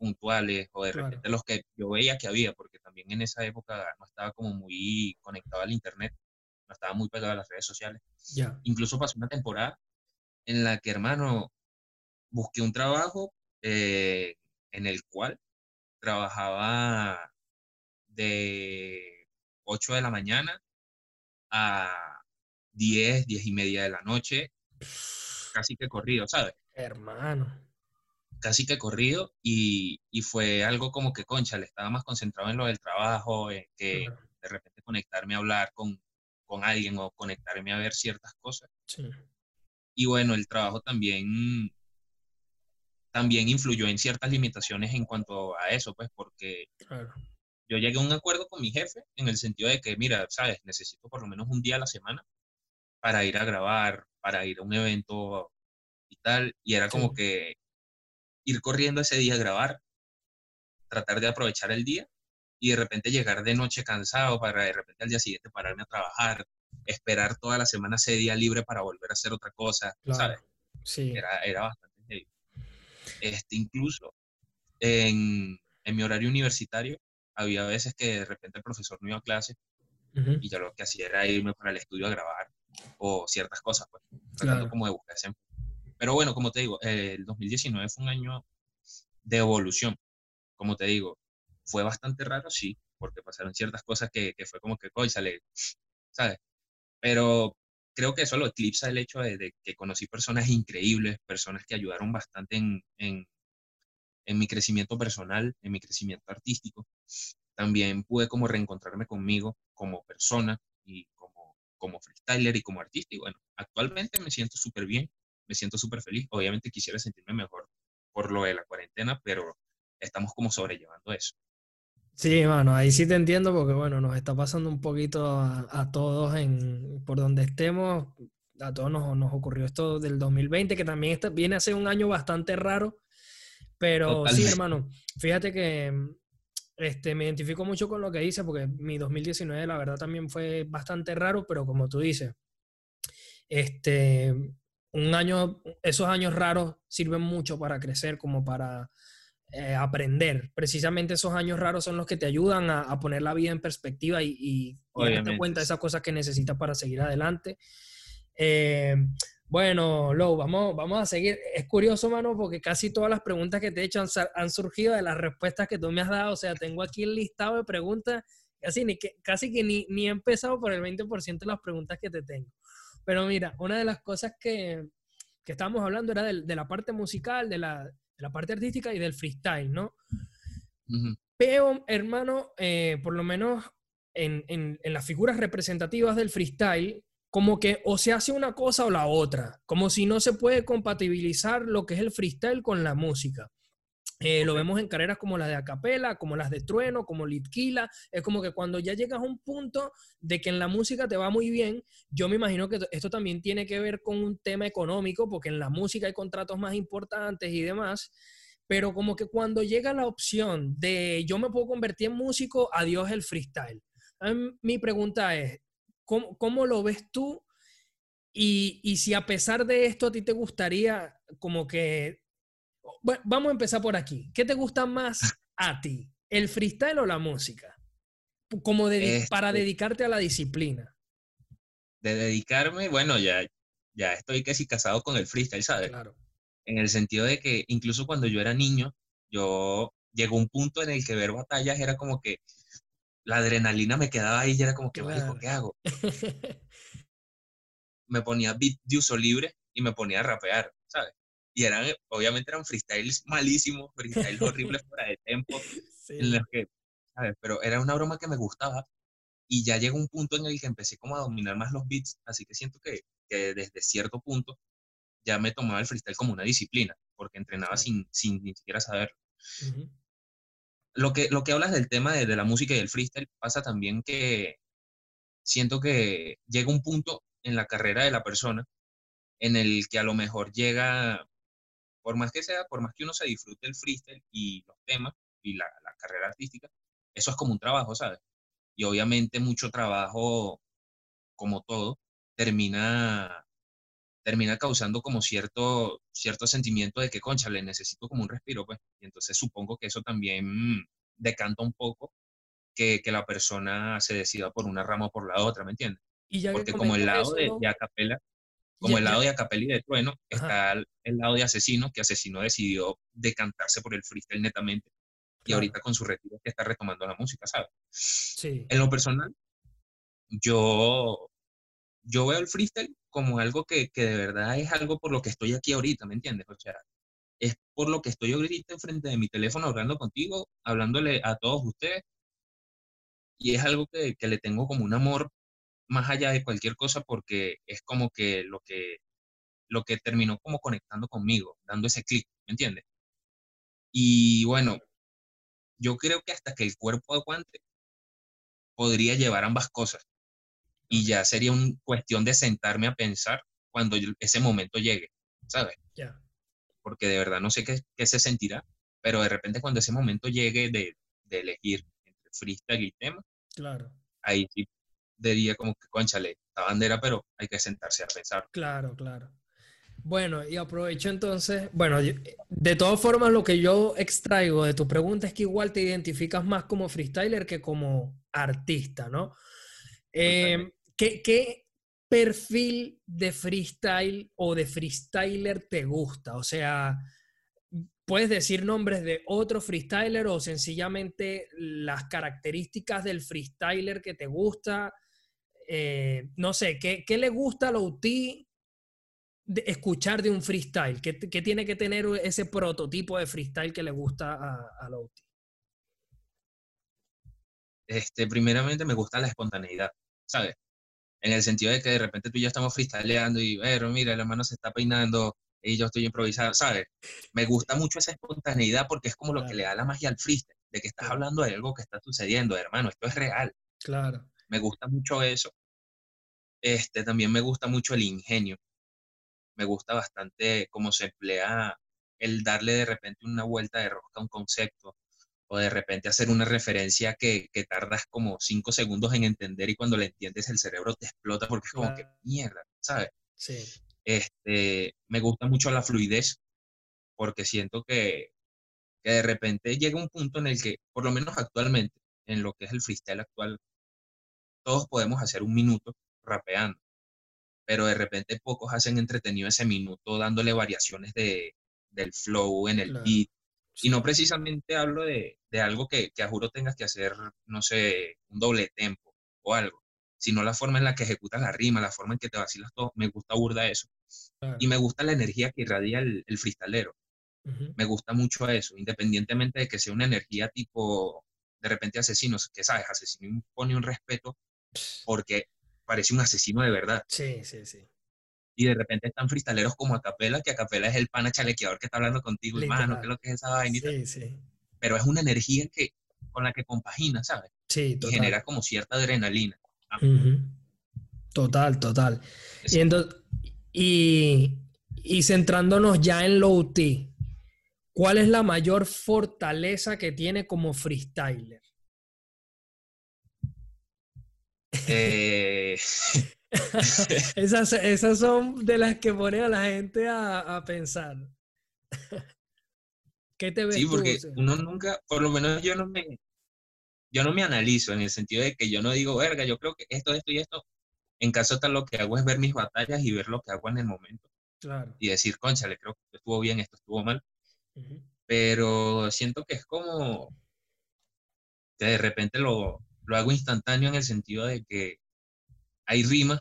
puntuales o de repente los que yo veía que había, porque también en esa época no estaba como muy conectado al internet, no estaba muy pegado a las redes sociales. Incluso pasó una temporada en la que, hermano, busqué un trabajo eh, en el cual trabajaba de 8 de la mañana a 10, 10 y media de la noche, casi que corrido, ¿sabes? Hermano. Casi que corrido y, y, fue algo como que, concha, le estaba más concentrado en lo del trabajo, en que de repente conectarme a hablar con, con alguien o conectarme a ver ciertas cosas. Sí. Y bueno, el trabajo también, también influyó en ciertas limitaciones en cuanto a eso, pues porque yo llegué a un acuerdo con mi jefe en el sentido de que, mira, sabes, necesito por lo menos un día a la semana para ir a grabar, para ir a un evento y tal. Y era como que ir corriendo ese día a grabar, tratar de aprovechar el día y de repente llegar de noche cansado para de repente al día siguiente pararme a trabajar, esperar toda la semana ese día libre para volver a hacer otra cosa, ¿sabes? Sí. Era, era bastante heavy. Este, incluso en, en, mi horario universitario había veces que de repente el profesor no iba a clase y yo lo que hacía era irme para el estudio a grabar o ciertas cosas, pues, tratando como de buscar ese... Pero bueno, como te digo, el 2019 fue un año de evolución. Como te digo, fue bastante raro, sí, porque pasaron ciertas cosas que, que fue como que, sale, ¿sabes? Pero creo que eso lo eclipsa el hecho de, que conocí personas increíbles, personas que ayudaron bastante en, en, en, mi crecimiento personal, en mi crecimiento artístico. También pude como reencontrarme conmigo como persona y como, como freestyler y como artista. Y bueno, actualmente me siento súper bien, me siento súper feliz. Obviamente quisiera sentirme mejor por lo de la cuarentena, pero estamos como sobrellevando eso. Sí, mano, ahí sí te entiendo porque, bueno, nos está pasando un poquito a, todos en, por donde estemos. A todos nos, nos, ocurrió esto del 2020, que también viene a ser un año bastante raro. Pero sí, hermano, fíjate que este, me identifico mucho con lo que dice porque mi 2019 la verdad también fue bastante raro, pero como tú dices, este, un año, esos años raros sirven mucho para crecer, como para eh, aprender. Precisamente esos años raros son los que te ayudan a, poner la vida en perspectiva y, y, darte cuenta de esas cosas que necesitas para seguir adelante. Eh, bueno, Lou, vamos, vamos a seguir. Es curioso, mano, porque casi todas las preguntas que te he hecho han, surgido de las respuestas que tú me has dado. O sea, tengo aquí el listado de preguntas, casi, ni, que, casi que ni, ni he empezado por el 20% de las preguntas que te tengo. Pero mira, una de las cosas que, que estábamos hablando era de, de la parte musical, de la, la parte artística y del freestyle, ¿no? Pero, hermano, eh, por lo menos en, en, en, las figuras representativas del freestyle, como que o se hace una cosa o la otra, como si no se puede compatibilizar lo que es el freestyle con la música. Eh, lo vemos en carreras como las de Acapela, como las de Trueno, como Litquila. Es como que cuando ya llegas a un punto de que en la música te va muy bien, yo me imagino que esto también tiene que ver con un tema económico, porque en la música hay contratos más importantes y demás. Pero como que cuando llega la opción de yo me puedo convertir en músico, adiós el freestyle. Mi pregunta es, ¿cómo, cómo lo ves tú? Y, y si a pesar de esto a ti te gustaría como que bueno, vamos a empezar por aquí. ¿Qué te gusta más a ti? ¿El freestyle o la música? Como para este dedicarte a la disciplina. De dedicarme, bueno, ya, ya estoy casi casado con el freestyle, ¿sabes? Claro. En el sentido de que incluso cuando yo era niño, yo llegó un punto en el que ver batallas era como que la adrenalina me quedaba ahí y era como que, ¿qué hago? me ponía beat de uso libre y me ponía a rapear, ¿sabes? Y eran, obviamente eran freestyles malísimos, freestyles horribles fuera de tempo, en los que, ¿sabes? Pero era una broma que me gustaba y ya llegó un punto en el que empecé como a dominar más los beats, así que siento que, que desde cierto punto ya me tomaba el freestyle como una disciplina, porque entrenaba sin, sin ni siquiera saberlo. lo, que, lo que hablas del tema de, de la música y del freestyle pasa también que siento que llega un punto en la carrera de la persona en el que a lo mejor llega, por más que sea, por más que uno se disfrute el freestyle y los temas y la, carrera artística, eso es como un trabajo, ¿sabes? Y obviamente mucho trabajo, como todo, termina termina causando como cierto, cierto sentimiento de que, concha, le necesito como un respiro, pues. Y entonces supongo que eso también decanta un poco que, que, la persona se decida por una rama o por la otra, ¿me entiendes? Porque como el lado de, de, Acapela, como el lado de Acapela y de Trueno, está el, lado de Asesino, que Asesino decidió decantarse por el freestyle netamente. Y ahorita con su retiro que está retomando la música, ¿sabes? Sí. En lo personal, yo, yo veo el freestyle como algo que, que, de verdad es algo por lo que estoy aquí ahorita, ¿me entiendes? O sea, es por lo que estoy ahorita enfrente de mi teléfono hablando contigo, hablándole a todos ustedes. Y es algo que, que le tengo como un amor más allá de cualquier cosa porque es como que lo que, lo que terminó como conectando conmigo, dando ese clic, ¿me entiendes? Y bueno, yo creo que hasta que el cuerpo aguante, podría llevar ambas cosas. Y ya sería una cuestión de sentarme a pensar cuando ese momento llegue, ¿sabes? Porque de verdad no sé qué, qué, se sentirá, pero de repente cuando ese momento llegue de, de elegir entre freestyle y tema, claro. ahí sí diría como que, conchale, la bandera, pero hay que sentarse a pensar. Claro, claro. Bueno, y aprovecho entonces, bueno, de todas formas lo que yo extraigo de tu pregunta es que igual te identificas más como freestyler que como artista, ¿no? Eh, ¿qué, ¿Qué perfil de freestyle o de freestyler te gusta? O sea, ¿puedes decir nombres de otro freestyler o sencillamente las características del freestyler que te gusta? Eh, no sé, ¿qué, ¿qué, le gusta a Louti de escuchar de un freestyle? ¿Qué, ¿Qué, tiene que tener ese prototipo de freestyle que le gusta a, a Este, primeramente me gusta la espontaneidad, ¿sabes? En el sentido de que de repente tú y yo estamos freestyleando y, pero mira, la mano se está peinando y yo estoy improvisando, ¿sabes? Me gusta mucho esa espontaneidad porque es como lo que le da la magia al freestyle, de que estás hablando de algo que está sucediendo, hermano, esto es real. Claro. Me gusta mucho eso. Este, también me gusta mucho el ingenio. Me gusta bastante cómo se emplea el darle de repente una vuelta de rosca a un concepto o de repente hacer una referencia que, que tardas como cinco segundos en entender y cuando la entiendes el cerebro te explota porque es como que mierda, ¿sabes? Sí. Este, me gusta mucho la fluidez porque siento que, que de repente llega un punto en el que, por lo menos actualmente, en lo que es el freestyle actual, todos podemos hacer un minuto rapeando, pero de repente pocos hacen entretenido ese minuto dándole variaciones de, del flow en el beat. Y no precisamente hablo de, de algo que, que, a juro tengas que hacer, no sé, un doble tempo o algo, sino la forma en la que ejecutas la rima, la forma en que te vacilas todo. Me gusta burda eso. Y me gusta la energía que irradia el, el freestalero. Me gusta mucho eso, independientemente de que sea una energía tipo, de repente asesinos, que sabes, asesino pone un respeto porque parece un asesino de verdad. Sí, sí, sí. Y de repente están freestaleros como Acapela, que Acapela es el pana chalequeador que está hablando contigo, hermano, ¿qué es lo que es esa vainita? Sí, sí. Pero es una energía que, con la que compagina, ¿sabes? Sí, total. Y genera como cierta adrenalina. Ah. Total, total. Y, y, centrándonos ya en Low T, ¿cuál es la mayor fortaleza que tiene como freestyler? Eh, esas, esas, son de las que pone a la gente a, a pensar. ¿Qué te ves Sí, porque uno nunca, por lo menos yo no me, yo no me analizo en el sentido de que yo no digo, verga, yo creo que esto, esto y esto. En caso tal, lo que hago es ver mis batallas y ver lo que hago en el momento. Claro. y decir, conchale, creo que estuvo bien, esto estuvo mal. Pero siento que es como que de repente lo, lo hago instantáneo en el sentido de que hay rimas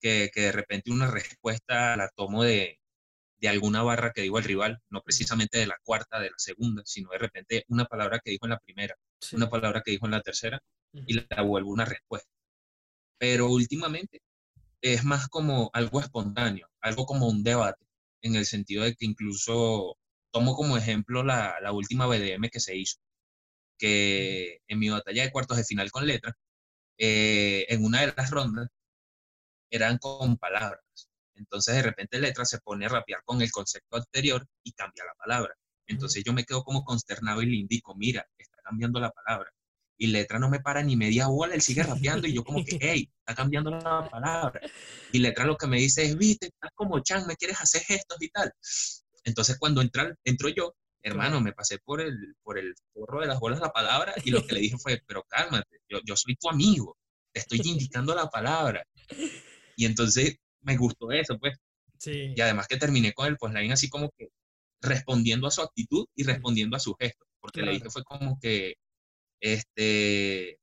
que, que de repente una respuesta la tomo de, de alguna barra que digo el rival, no precisamente de la cuarta, de la segunda, sino de repente una palabra que dijo en la primera, Sí. una palabra que dijo en la tercera y la vuelvo una respuesta. Pero últimamente es más como algo espontáneo, algo como un debate, en el sentido de que incluso tomo como ejemplo la, la última BDM que se hizo, que en mi batalla de cuartos de final con letra, eh, en una de las rondas eran con palabras. Entonces de repente letra se pone a rapear con el concepto anterior y cambia la palabra. Entonces yo me quedo como consternado y le indico, mira, está cambiando la palabra. Y letra no me para ni media bola, él sigue rapeando y yo como que, hey, está cambiando la palabra. Y letra lo que me dice es, viste, estás como Chan, me quieres hacer gestos y tal. Entonces cuando entra, entro yo, hermano, me pasé por el, por el forro de las bolas la palabra y lo que le dije fue, pero cálmate, yo, yo soy tu amigo, te estoy indicando la palabra. Y entonces me gustó eso, pues. Sí. Y además que terminé con el postline así como que respondiendo a su actitud y respondiendo a su gesto. Porque le dije fue como que, este,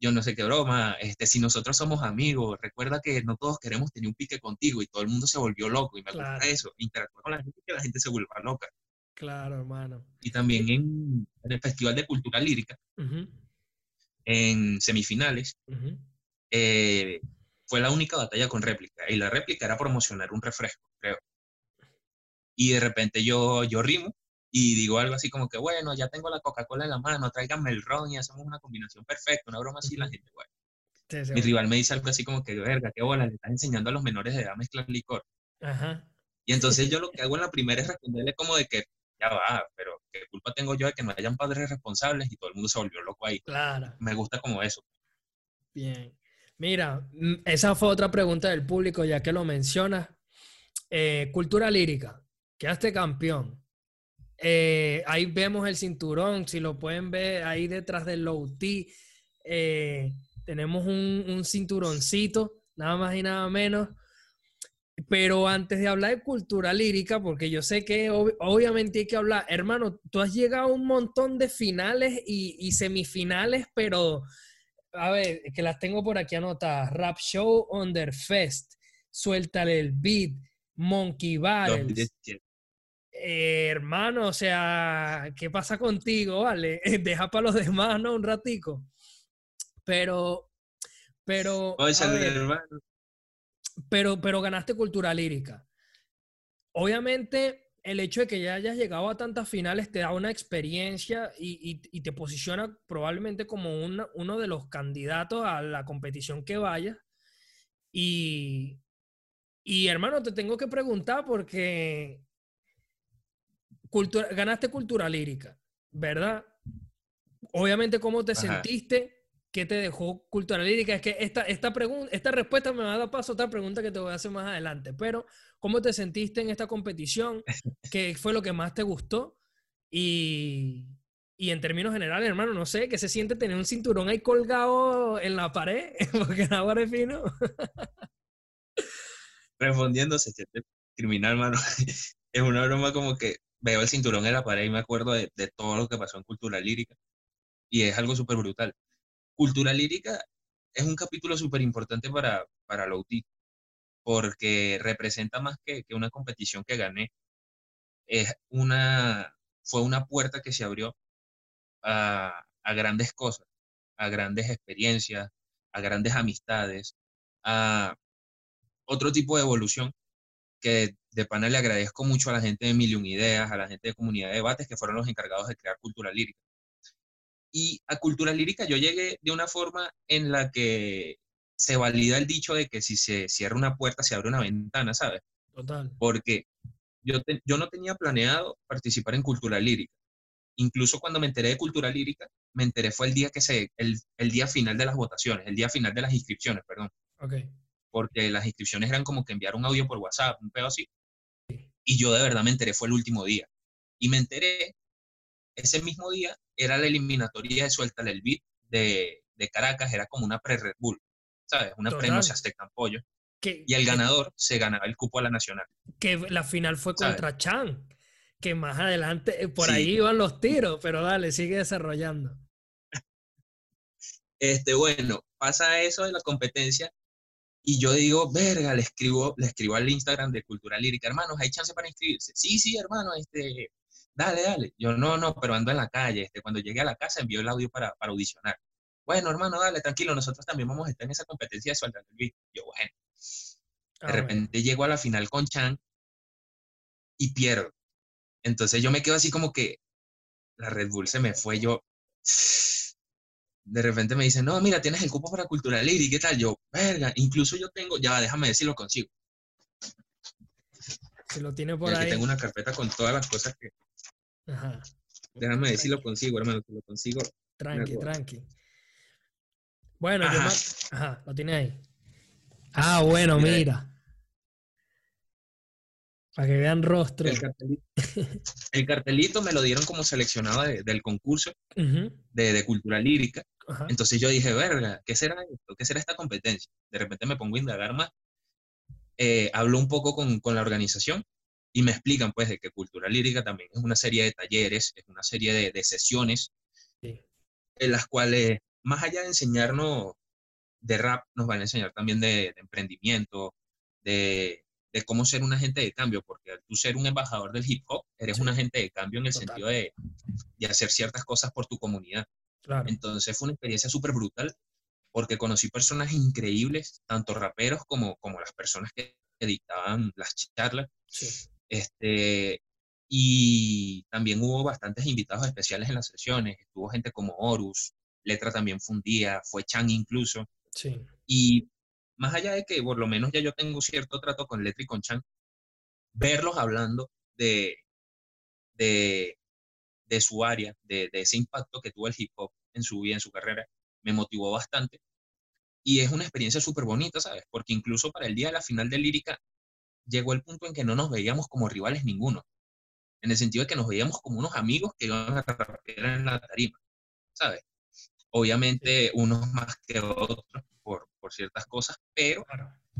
yo no sé qué broma, este, si nosotros somos amigos, recuerda que no todos queremos tener un pique contigo y todo el mundo se volvió loco y me Claro. gusta eso, interactuar con la gente y que la gente se vuelva loca. Claro, hermano. Y también en, en el Festival de Cultura Lírica, Ujú, en semifinales, ujú. eh, fue la única batalla con réplica. Y la réplica era promocionar un refresco, creo. Y de repente yo, yo rimo y digo algo así como que, bueno, ya tengo la Coca-Cola en la mano, tráiganme el ron y hacemos una combinación perfecta, una broma así, la gente, bueno. Sí, sí, Mi rival me dice algo así como que, verga, qué bola, le estás enseñando a los menores de edad a mezclar licor. Ajá. Y entonces yo lo que hago en la primera es responderle como de que, ya va, pero qué culpa tengo yo de que no hayan padres responsables y todo el mundo se volvió loco ahí. Claro. Me gusta como eso. Bien. Mira, mm, esa fue otra pregunta del público, ya que lo mencionas. Eh, cultura lírica, quedaste campeón. Eh, ahí vemos el cinturón, si lo pueden ver ahí detrás del low T. eh, tenemos un, un cinturoncito, nada más y nada menos. Pero antes de hablar de cultura lírica, porque yo sé que ob- obviamente hay que hablar, hermano, tú has llegado a un montón de finales y, y semifinales, pero a ver, que las tengo por aquí anotadas. Rap Show Underfest, Suéltale el Beat, Monkey Battles. Eh, hermano, o sea, ¿qué pasa contigo? Vale, deja para los demás, ¿no? Un ratico. Pero, pero, ver, hermano. Pero, pero ganaste cultura lírica. Obviamente, el hecho de que ya hayas llegado a tantas finales te da una experiencia y, y- y te posiciona probablemente como una- uno de los candidatos a la competición que vayas. Y, y hermano, te tengo que preguntar porque cultura- ganaste cultura lírica, ¿verdad? Obviamente, ¿cómo te Ajá. sentiste? ¿Qué te dejó cultura lírica? Es que esta, esta, esta respuesta me va a dar paso a otra pregunta que te voy a hacer más adelante. Pero, ¿cómo te sentiste en esta competición? ¿Qué fue lo que más te gustó? Y, y en términos generales, hermano, no sé, ¿qué se siente tener un cinturón ahí colgado en la pared? Porque nada es fino. respondiendo se siente criminal, mano. es una broma como que veo el cinturón en la pared y me acuerdo de, de todo lo que pasó en Cultura Lírica. Y es algo súper brutal. Cultura Lírica es un capítulo súper importante para, para Louti, porque representa más que, que una competición que gané. Es una, fue una puerta que se abrió a, a grandes cosas, a grandes experiencias, a grandes amistades, a otro tipo de evolución que de pana le agradezco mucho a la gente de Million Ideas, a la gente de Comunidad de Debates, que fueron los encargados de crear Cultura Lírica. Y a Cultura Lírica yo llegué de una forma en la que se valida el dicho de que si se cierra una puerta, se abre una ventana, ¿sabes? Total. Porque yo, te- yo no tenía planeado participar en Cultura Lírica. Incluso cuando me enteré de Cultura Lírica, me enteré fue el día que se, el, el día final de las votaciones, el día final de las inscripciones, perdón Ok. porque las inscripciones eran como que enviar un audio por WhatsApp, un pedo así. Y yo de verdad me enteré, fue el último día. Y me enteré, ese mismo día era la eliminatoria de Suéltale el Beat de, de Caracas, era como una pre-Red Bull, ¿sabes? Una Total. pre no se aztecan pollo. Que, Y el que- ganador se ganaba el cupo a la nacional. Que la final fue contra Chan, que más adelante, eh, por ahí iban los tiros, pero dale, sigue desarrollando. Este, bueno, pasa eso de la competencia y yo digo, verga, le escribo, le escribo al Instagram de Cultura Lírica, hermanos, ¿hay chance para inscribirse? Sí, sí, hermano, este, dale, dale. Yo, no, no, pero ando en la calle. Este, cuando llegué a la casa envió el audio para, para audicionar. Bueno, hermano, dale, tranquilo, nosotros también vamos a estar en esa competencia de suelta Yo, bueno. De ah, repente llego a la final con Chan y pierdo. Entonces yo me quedo así como que la Red Bull se me fue, yo de repente me dicen, no, mira, tienes el cupo para cultura y ¿qué tal? Yo, verga, incluso yo tengo, ya, déjame ver si lo consigo. Si lo tiene por ahí. tengo una carpeta con todas las cosas que... Ajá. Déjame ver si lo consigo, hermano, si lo consigo. Tranqui, tranqui. Bueno, Ajá. Ajá, lo tiene ahí. Ah, bueno, mira. Para que vean rostro. El cartelito, me lo dieron como seleccionado del concurso de, cultura lírica. Entonces yo dije, verga, ¿qué será esto? ¿Qué será esta competencia? De repente me pongo a indagar más. Eh, hablo un poco con, la organización y me explican pues de que cultura lírica también es una serie de talleres, es una serie de, sesiones en las cuales, más allá de enseñarnos de rap, nos van a enseñar también de emprendimiento, de, de cómo ser un agente de cambio, porque tú ser un embajador del hip hop, eres un agente de cambio en el sentido de, de, hacer ciertas cosas por tu comunidad. Entonces fue una experiencia súper brutal, porque conocí personas increíbles, tanto raperos como, como las personas que, dictaban las charlas. Este, y también hubo bastantes invitados especiales en las sesiones. Estuvo gente como Horus, Letra también fue un día, fue Chan incluso. Sí. Y más allá de que por lo menos ya yo tengo cierto trato con Letri y con Chan, verlos hablando de, de, su área, de, ese impacto que tuvo el hip hop en su vida, en su carrera, me motivó bastante. Y es una experiencia súper bonita, ¿sabes? Porque incluso para el día de la final de Lírica llegó el punto en que no nos veíamos como rivales ninguno. En el sentido de que nos veíamos como unos amigos que iban a rapear en la tarima, ¿sabes? Obviamente unos más que otros, por ciertas cosas, pero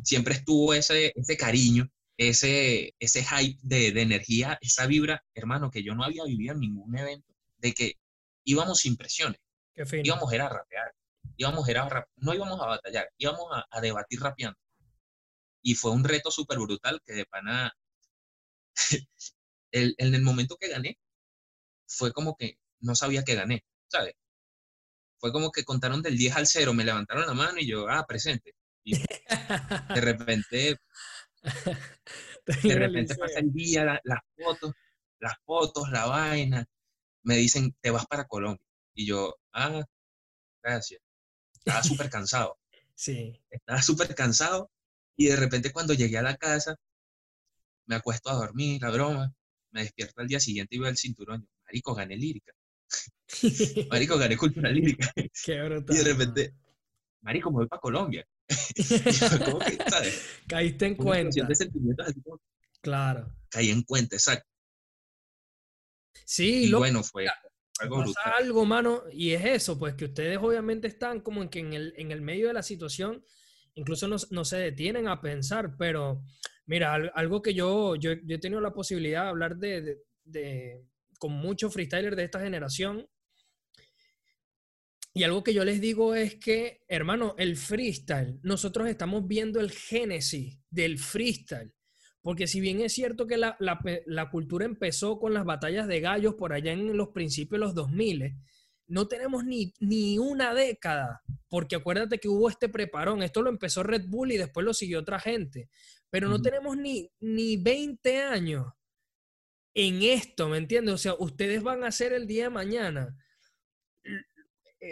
siempre estuvo ese, ese cariño, ese, ese hype de, de, energía, esa vibra, hermano, que yo no había vivido en ningún evento, de que íbamos sin presiones, íbamos a, rapear, íbamos a, a no íbamos a batallar, íbamos a, a debatir rapeando. Y fue un reto súper brutal que de pana, el, en el momento que gané, fue como que no sabía que gané, ¿sabes? fue como que contaron del 10 al 0, me levantaron la mano y yo, ah, presente. Y de repente, de repente pasa el día, las fotos, las fotos, la vaina, me dicen, te vas para Colombia. Y yo, ah, gracias. Estaba súper cansado. Sí. Estaba súper cansado y de repente cuando llegué a la casa, me acuesto a dormir, la broma, me despierto al día siguiente y veo el cinturón. Marico, gané lírica. Marico, gané cultura lírica. Qué brutal. Y de repente, Marico, me voy para Colombia. ¿Cómo que, ¿sabes? Caíste en cuenta. claro. Caí en cuenta, exacto. Sí, y lo, bueno, fue algo brutal. algo, mano, y es eso, pues que ustedes obviamente están como en que en el, en el medio de la situación, incluso no, no se detienen a pensar, pero mira, algo que yo, yo, yo he tenido la posibilidad de hablar de, de con muchos freestylers de esta generación. Y algo que yo les digo es que, hermano, el freestyle, nosotros estamos viendo el génesis del freestyle. Porque si bien es cierto que la, cultura empezó con las batallas de gallos por allá en los principios de los 2000, no tenemos ni, ni una década, porque acuérdate que hubo este preparón, esto lo empezó Red Bull y después lo siguió otra gente, pero no tenemos ni, ni 20 años en esto, ¿me entiendes? O sea, ustedes van a ser el día de mañana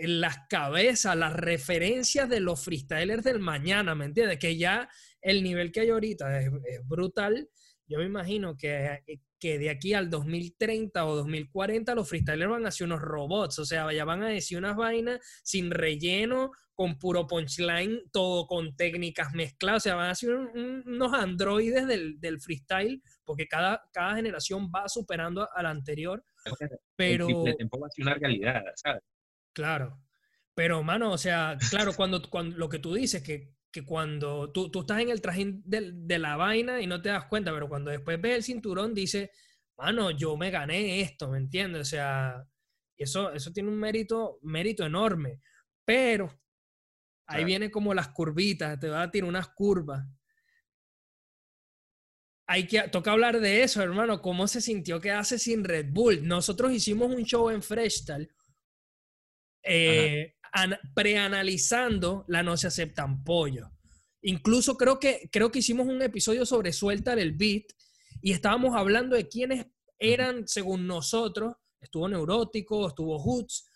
las cabezas, las referencias de los freestylers del mañana, ¿me entiendes? Que ya el nivel que hay ahorita es, brutal. Yo me imagino que, que, de aquí al 2030 o 2040 los freestylers van a ser unos robots, o sea, ya van a decir unas vainas sin relleno, con puro punchline, todo con técnicas mezcladas, o sea, van a ser unos androides del, del, freestyle, porque cada, cada generación va superando a la anterior. Pero... El tiempo va a ser una realidad, ¿sabes? Claro. Pero, mano, o sea, claro, cuando, cuando lo que tú dices, que que cuando tú, tú estás en el trajín de, de, la vaina y no te das cuenta, pero cuando después ves el cinturón, dice, mano, yo me gané esto, ¿me entiendes? O sea, eso, eso tiene un mérito, mérito enorme. Pero ahí viene como las curvitas, te va a tirar unas curvas. Hay que, toca hablar de eso, hermano, cómo se sintió que hace sin Red Bull. Nosotros hicimos un show en Fresh eh, preanalizando la no se aceptan pollo. Incluso creo que, creo que hicimos un episodio sobre suelta el beat y estábamos hablando de quiénes eran, según nosotros, estuvo Neurótico, estuvo Hoots,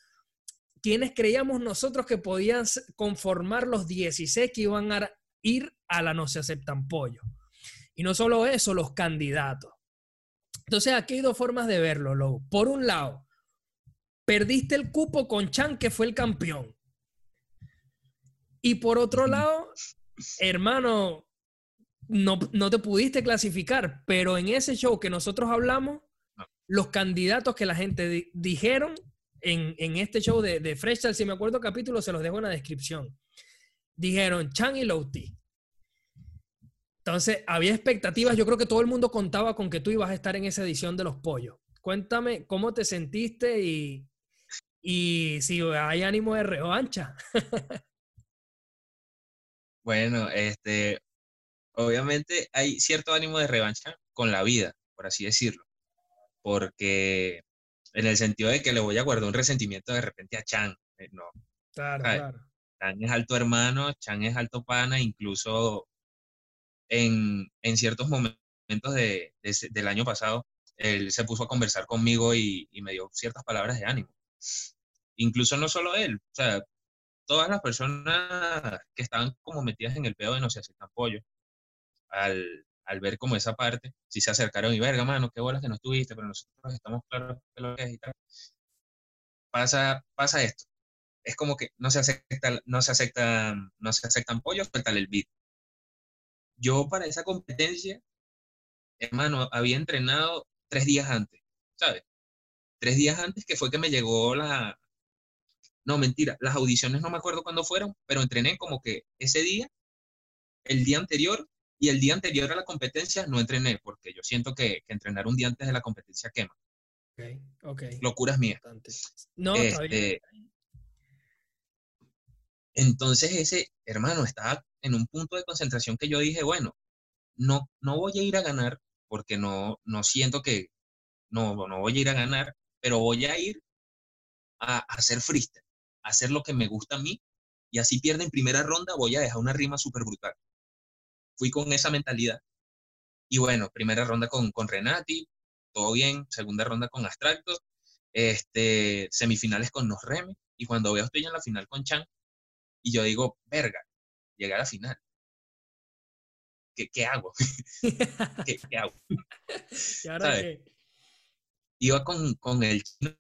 quienes creíamos nosotros que podían conformar los 16 que iban a ir a la no se aceptan pollo. Y no solo eso, los candidatos. Entonces, aquí hay dos formas de verlo, Lobo. Por un lado, perdiste el cupo con Chan, que fue el campeón. Y por otro lado, hermano, no, no, te pudiste clasificar, pero en ese show que nosotros hablamos, los candidatos que la gente dijeron en, en, este show de, de Fresh si me acuerdo capítulo, se los dejo en la descripción. Dijeron Chan y Louti. Entonces, había expectativas. Yo creo que todo el mundo contaba con que tú ibas a estar en esa edición de los pollos. Cuéntame cómo te sentiste y, y si hay ánimo de revancha. bueno, este, obviamente hay cierto ánimo de revancha con la vida, por así decirlo. Porque en el sentido de que le voy a guardar un resentimiento de repente a Chan. Eh, no. Claro, claro. Chan es alto hermano, Chan es alto pana, incluso en, en ciertos momentos de, del año pasado, él se puso a conversar conmigo y, y me dio ciertas palabras de ánimo incluso no solo él, o sea, todas las personas que estaban como metidas en el pedo de no se aceptan pollo, al, al ver como esa parte, si se acercaron y verga, mano, qué bolas que no estuviste, pero nosotros estamos claros de lo que es y tal. Pasa, pasa esto. Es como que no se acepta, no se aceptan, no se aceptan pollos, suéltale el beat. Yo para esa competencia, hermano, había entrenado tres días antes, ¿sabes? Tres días antes que fue que me llegó la, no, mentira, las audiciones no me acuerdo cuándo fueron, pero entrené como que ese día, el día anterior y el día anterior a la competencia no entrené, porque yo siento que, entrenar un día antes de la competencia quema. Ok, ok. Locuras mías. No, este, Entonces ese hermano estaba en un punto de concentración que yo dije, bueno, no, no voy a ir a ganar porque no, no siento que, no, no voy a ir a ganar, pero voy a ir a, a hacer freestyle hacer lo que me gusta a mí y así pierde en primera ronda, voy a dejar una rima súper brutal. Fui con esa mentalidad. Y bueno, primera ronda con, con Renati, todo bien, segunda ronda con Abstracto, este, semifinales con Nos Reme, y cuando veo estoy en la final con Chan, y yo digo, verga, llegué a la final. ¿Qué, qué hago? ¿Qué, ¿Qué, hago? ¿Y ahora qué? Iba con, con el chino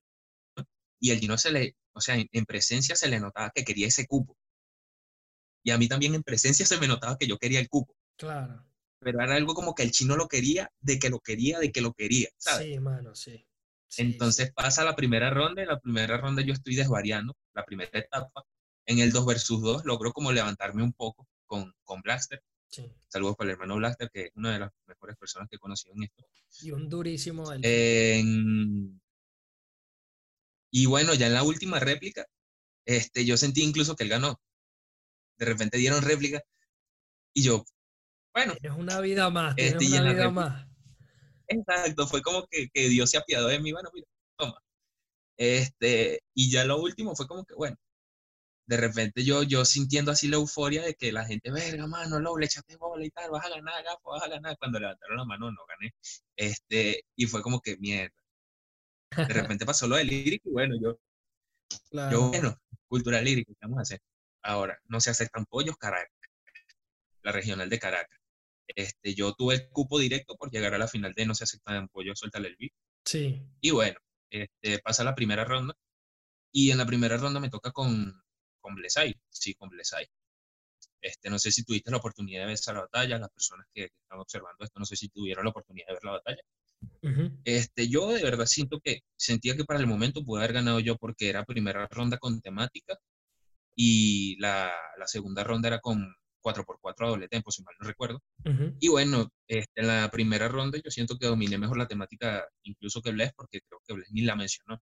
y el chino se le, o sea, en, presencia se le notaba que quería ese cupo. Y a mí también en presencia se me notaba que yo quería el cupo. Claro. Pero era algo como que el chino lo quería, de que lo quería, de que lo quería, ¿sabes? Sí, mano, sí. Entonces pasa la primera ronda, en la primera ronda yo estoy desvariando, la primera etapa. En el 2 versus 2 logro como levantarme un poco con, con Blaster. Sí. Saludos para el hermano Blaster, que es una de las mejores personas que he conocido en esto. Y un durísimo. En, y bueno, ya en la última réplica, este, yo sentí incluso que él ganó. De repente dieron réplica y yo, bueno. Es una vida más, es este, una vida más. Exacto, fue como que, que, Dios se apiadó de mí, bueno, mira, toma. Este, y ya lo último fue como que, bueno, de repente yo, yo sintiendo así la euforia de que la gente, verga, mano, lo, le echaste bola y tal, vas a ganar, gafo, vas a ganar. Cuando levantaron la mano, no gané. Este, y fue como que, mierda. De repente pasó lo de lírico y bueno, yo, yo bueno, cultura lírica, ¿qué vamos a hacer? Ahora, no se aceptan pollos, Caracas, la regional de Caracas. Este, yo tuve el cupo directo por llegar a la final de no se aceptan pollos, suéltale el beat. Sí. Y bueno, este, pasa la primera ronda y en la primera ronda me toca con, con Blesay, sí, con Blesay. Este, no sé si tuviste la oportunidad de ver esa batalla, las personas que, que están observando esto, no sé si tuvieron la oportunidad de ver la batalla este, yo de verdad siento que sentía que para el momento pude haber ganado yo porque era primera ronda con temática y la, la segunda ronda era con, 4x4 a doble tempo, si mal no recuerdo. Y bueno, este, en la primera ronda yo siento que dominé mejor la temática incluso que Bless, porque creo que Bless ni la mencionó.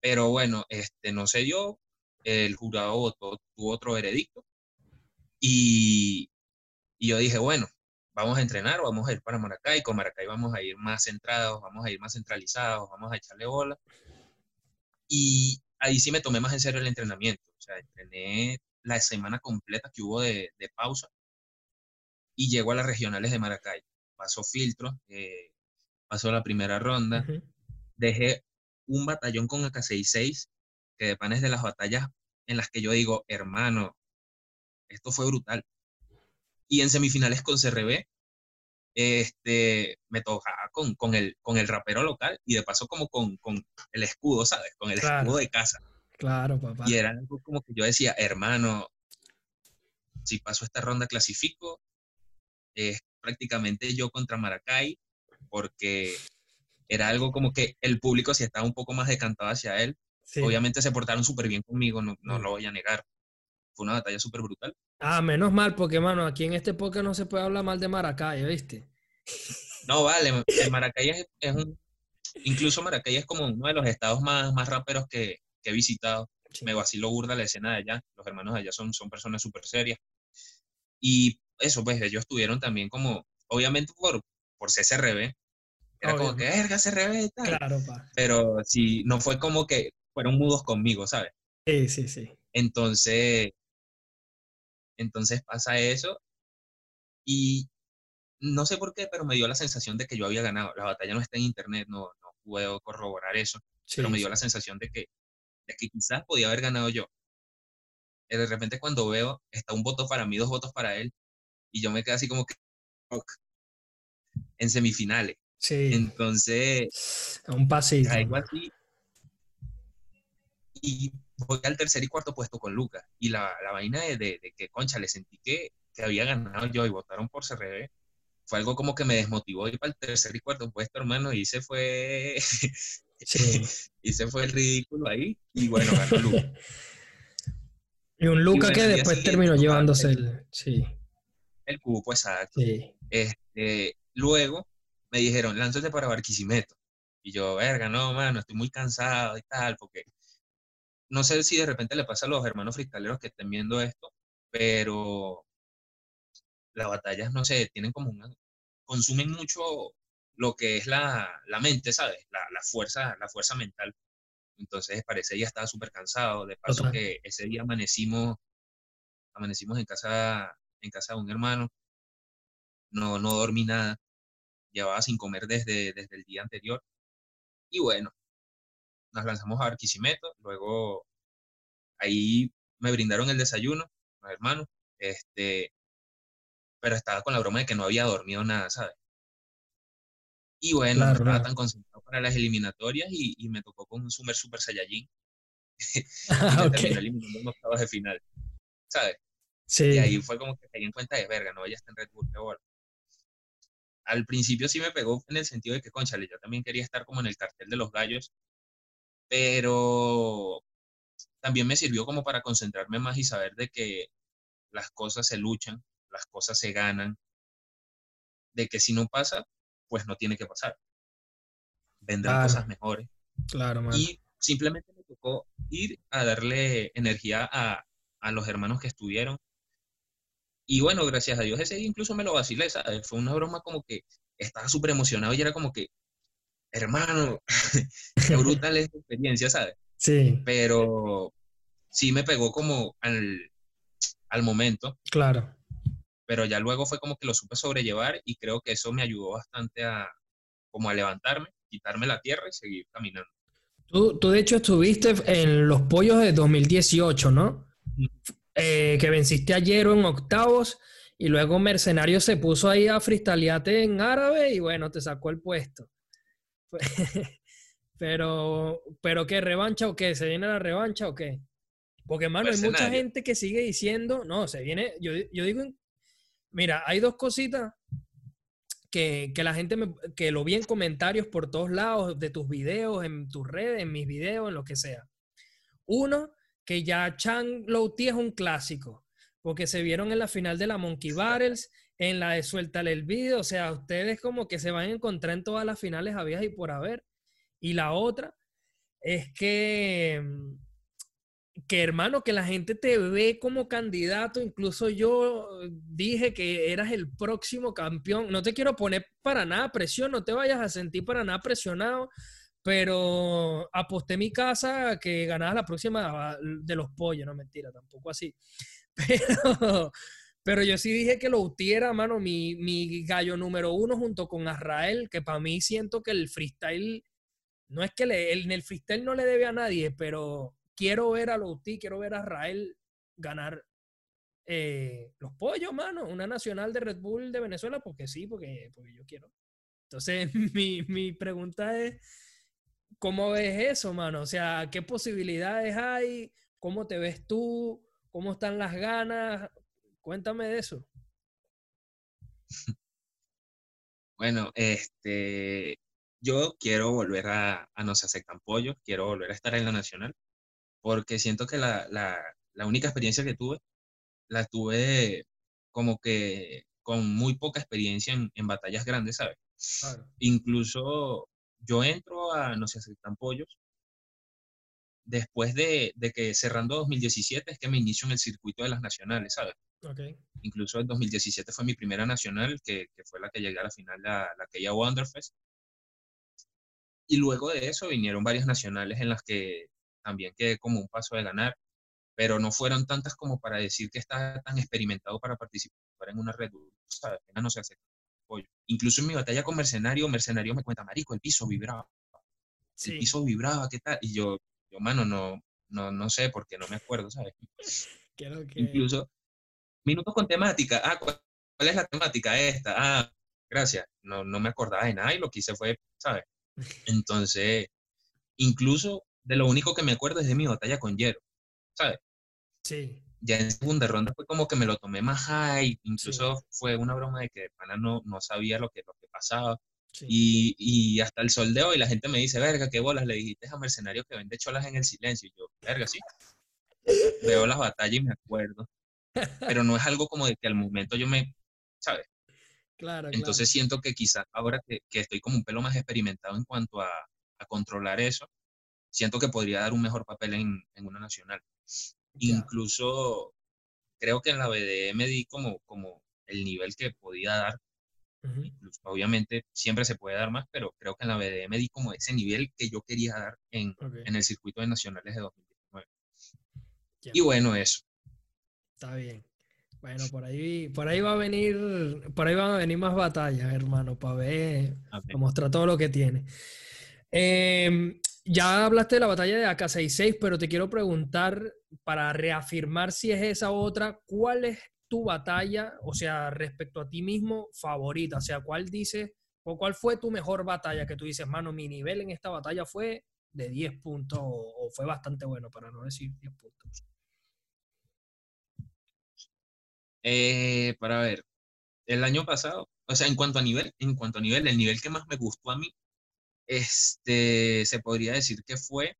Pero bueno, este, no se dio, el jurado votó, tuvo otro veredicto. Y, y yo dije, bueno, vamos a entrenar, vamos a ir para Maracay, con Maracay vamos a ir más centrados, vamos a ir más centralizados, vamos a echarle bola. Y ahí sí me tomé más en serio el entrenamiento, o sea, entrené la semana completa que hubo de, pausa y llego a las regionales de Maracay. Pasó filtro, eh, pasó la primera ronda, dejé un batallón con AK-66, que de panes de las batallas en las que yo digo, hermano, esto fue brutal. Y en semifinales con CRB, este, me tocaba con, con, el, con el rapero local y de paso como con, con el escudo, ¿sabes? Con el escudo de casa. Claro, papá. Y era algo como que yo decía, hermano, si paso esta ronda clasifico, es prácticamente yo contra Maracay, porque era algo como que el público si estaba un poco más decantado hacia él. Obviamente se portaron súper bien conmigo, no, no mm. lo voy a negar. Fue una batalla súper brutal. Ah, menos mal, porque, mano, aquí en este podcast no se puede hablar mal de Maracay, ¿viste? No, vale, Maracay es, un... Incluso Maracay es como uno de los estados más, más raperos que, he visitado. Me vacilo burda la escena de allá. Los hermanos de allá son, son personas súper serias. Y eso, pues ellos tuvieron también como, obviamente por, por CSRB, era como que, verga, CRB y tal. Claro, pa. Pero sí, no fue como que fueron mudos conmigo, ¿sabes? Sí, sí, sí. Entonces, entonces pasa eso y no sé por qué, pero me dio la sensación de que yo había ganado. La batalla no está en internet, no, no puedo corroborar eso, pero me dio la sensación de que, de que quizás podía haber ganado yo. Y de repente cuando veo, está un voto para mí, dos votos para él, y yo me quedo así como que en semifinales. Sí. Entonces, un pasito. Caigo así. Y voy al tercer y cuarto puesto con Lucas. Y la, la vaina de, de, que, concha, le sentí que, que, había ganado yo y votaron por CRB. Fue algo como que me desmotivó ir para el tercer y cuarto puesto, hermano, y se fue. Sí. y se fue el ridículo ahí. Y bueno, ganó Lucas. y un Lucas que después terminó llevándose el. Sí. El cubo, exacto. Sí. Este, luego me dijeron, lánzate para Barquisimeto. Y yo, verga, no, mano, estoy muy cansado y tal, porque no sé si de repente le pasa a los hermanos fristaleros que estén viendo esto, pero las batallas, no sé, tienen como una, consumen mucho lo que es la, mente, ¿sabes? La, fuerza, la fuerza mental. Entonces parece ya estaba súper cansado. De paso que ese día amanecimos, amanecimos en casa, en casa de un hermano. No, no dormí nada. Llevaba sin comer desde, desde el día anterior. Y bueno, nos lanzamos a Barquisimeto, luego ahí me brindaron el desayuno, los hermanos, este, pero estaba con la broma de que no había dormido nada, ¿sabes? Y bueno, estaba tan concentrado para las eliminatorias y, me tocó con un Sumer Super Saiyajin. y terminó eliminando en octavos de final, ¿sabes? Sí. Y ahí fue como que caí en cuenta de verga, no, ya está en Red Bull, ahora. Al principio sí me pegó en el sentido de que, conchale, yo también quería estar como en el cartel de los gallos, pero también me sirvió como para concentrarme más y saber de que las cosas se luchan, las cosas se ganan, de que si no pasa, pues no tiene que pasar. Vendrán cosas mejores. Claro, Y simplemente me tocó ir a darle energía a, a los hermanos que estuvieron. Y bueno, gracias a Dios ese día incluso me lo vacilé, ¿sabes? Fue una broma como que estaba súper emocionado y era como que, hermano, qué brutal esta experiencia, ¿sabes? Sí. Pero sí me pegó como al, momento. Claro. Pero ya luego fue como que lo supe sobrellevar y creo que eso me ayudó bastante a como a levantarme, quitarme la tierra y seguir caminando. Tú, tú de hecho estuviste en los pollos de 2018, ¿no? Eh, que venciste ayer en octavos y luego Mercenario se puso ahí a fristalearte en árabe y bueno, te sacó el puesto. Pero, pero ¿qué? ¿Revancha o qué? ¿Se viene la revancha o qué? Porque, hermano, hay mucha gente que sigue diciendo, no, se viene, yo, yo digo, mira, hay dos cositas que, que, la gente me, que lo vi en comentarios por todos lados de tus videos, en tus redes, en mis videos, en lo que sea. Uno, que ya Chan Louti es un clásico. porque se vieron en la final de la Monkey Battles, en la de Suéltale el Video, o sea, ustedes como que se van a encontrar en todas las finales habías y por haber. Y la otra es que, que hermano, que la gente te ve como candidato, incluso yo dije que eras el próximo campeón, no te quiero poner para nada presión, no te vayas a sentir para nada presionado, pero aposté mi casa que ganabas la próxima de los pollos, no mentira, tampoco así. Pero, pero yo sí dije que lo utiera, mano, mi, mi gallo número uno junto con Azrael, que para mí siento que el freestyle, no es que le, en el freestyle no le debe a nadie, pero quiero ver a Louti, quiero ver a Azrael ganar eh, los pollos, mano, una nacional de Red Bull de Venezuela, porque sí, porque, porque yo quiero. Entonces, mi, mi pregunta es, ¿cómo ves eso, mano? O sea, ¿qué posibilidades hay? ¿Cómo te ves tú? ¿Cómo están las ganas? Cuéntame de eso. Bueno, este, yo quiero volver a, No se aceptan pollos, quiero volver a estar en la nacional, porque siento que la, única experiencia que tuve, la tuve como que con muy poca experiencia en, batallas grandes, ¿sabes? Incluso yo entro a No se aceptan pollos después de, que cerrando 2017 es que me inicio en el circuito de las nacionales, ¿sabes? Okay. Incluso en 2017 fue mi primera nacional, que, fue la que llegué a la final, la, la que ya Wonderfest. Y luego de eso vinieron varias nacionales en las que también quedé como un paso de ganar, pero no fueron tantas como para decir que estaba tan experimentado para participar en una red, ¿sabes? No se hace apoyo. Incluso en mi batalla con Mercenario, Mercenario me cuenta, marico, el piso vibraba. El piso vibraba, ¿qué tal? Y yo, yo, mano, no, no, no sé, porque no me acuerdo, ¿sabes? Creo que... Incluso, minutos con temática. Ah, ¿cuál, es la temática esta? Ah, gracias. No, no me acordaba de nada y lo que hice fue, ¿sabes? Entonces, incluso de lo único que me acuerdo es de mi batalla con Jero, ¿sabes? Sí. Ya en segunda ronda fue como que me lo tomé más high, incluso fue una broma de que pana no, no sabía lo que, lo que pasaba. Y, hasta el sol de hoy la gente me dice, verga, qué bolas le dijiste a mercenarios que vende cholas en el silencio. Y yo, verga, sí. Veo las batallas y me acuerdo. Pero no es algo como de que al momento yo me, ¿sabes? Claro. Entonces siento que quizás ahora que, estoy como un pelo más experimentado en cuanto a, controlar eso, siento que podría dar un mejor papel en, una nacional. Incluso creo que en la BDM di como, como el nivel que podía dar obviamente siempre se puede dar más, pero creo que en la BDM di como ese nivel que yo quería dar en, el circuito de nacionales de 2019. Y bueno, eso. Está bien. Bueno, por ahí, por ahí va a venir, por ahí van a venir más batallas, hermano, para ver, para mostrar todo lo que tiene. Em, ya hablaste de la batalla de AK-66, pero te quiero preguntar, para reafirmar si es esa otra, ¿cuál es tu batalla, o sea, respecto a ti mismo, favorita? O sea, ¿cuál dices, o cuál fue tu mejor batalla que tú dices, mano, mi nivel en esta batalla fue de 10 puntos o, fue bastante bueno, para no decir 10 puntos? Eh, para ver, el año pasado, o sea, en cuanto a nivel, en cuanto a nivel, el nivel que más me gustó a mí, este, se podría decir que fue,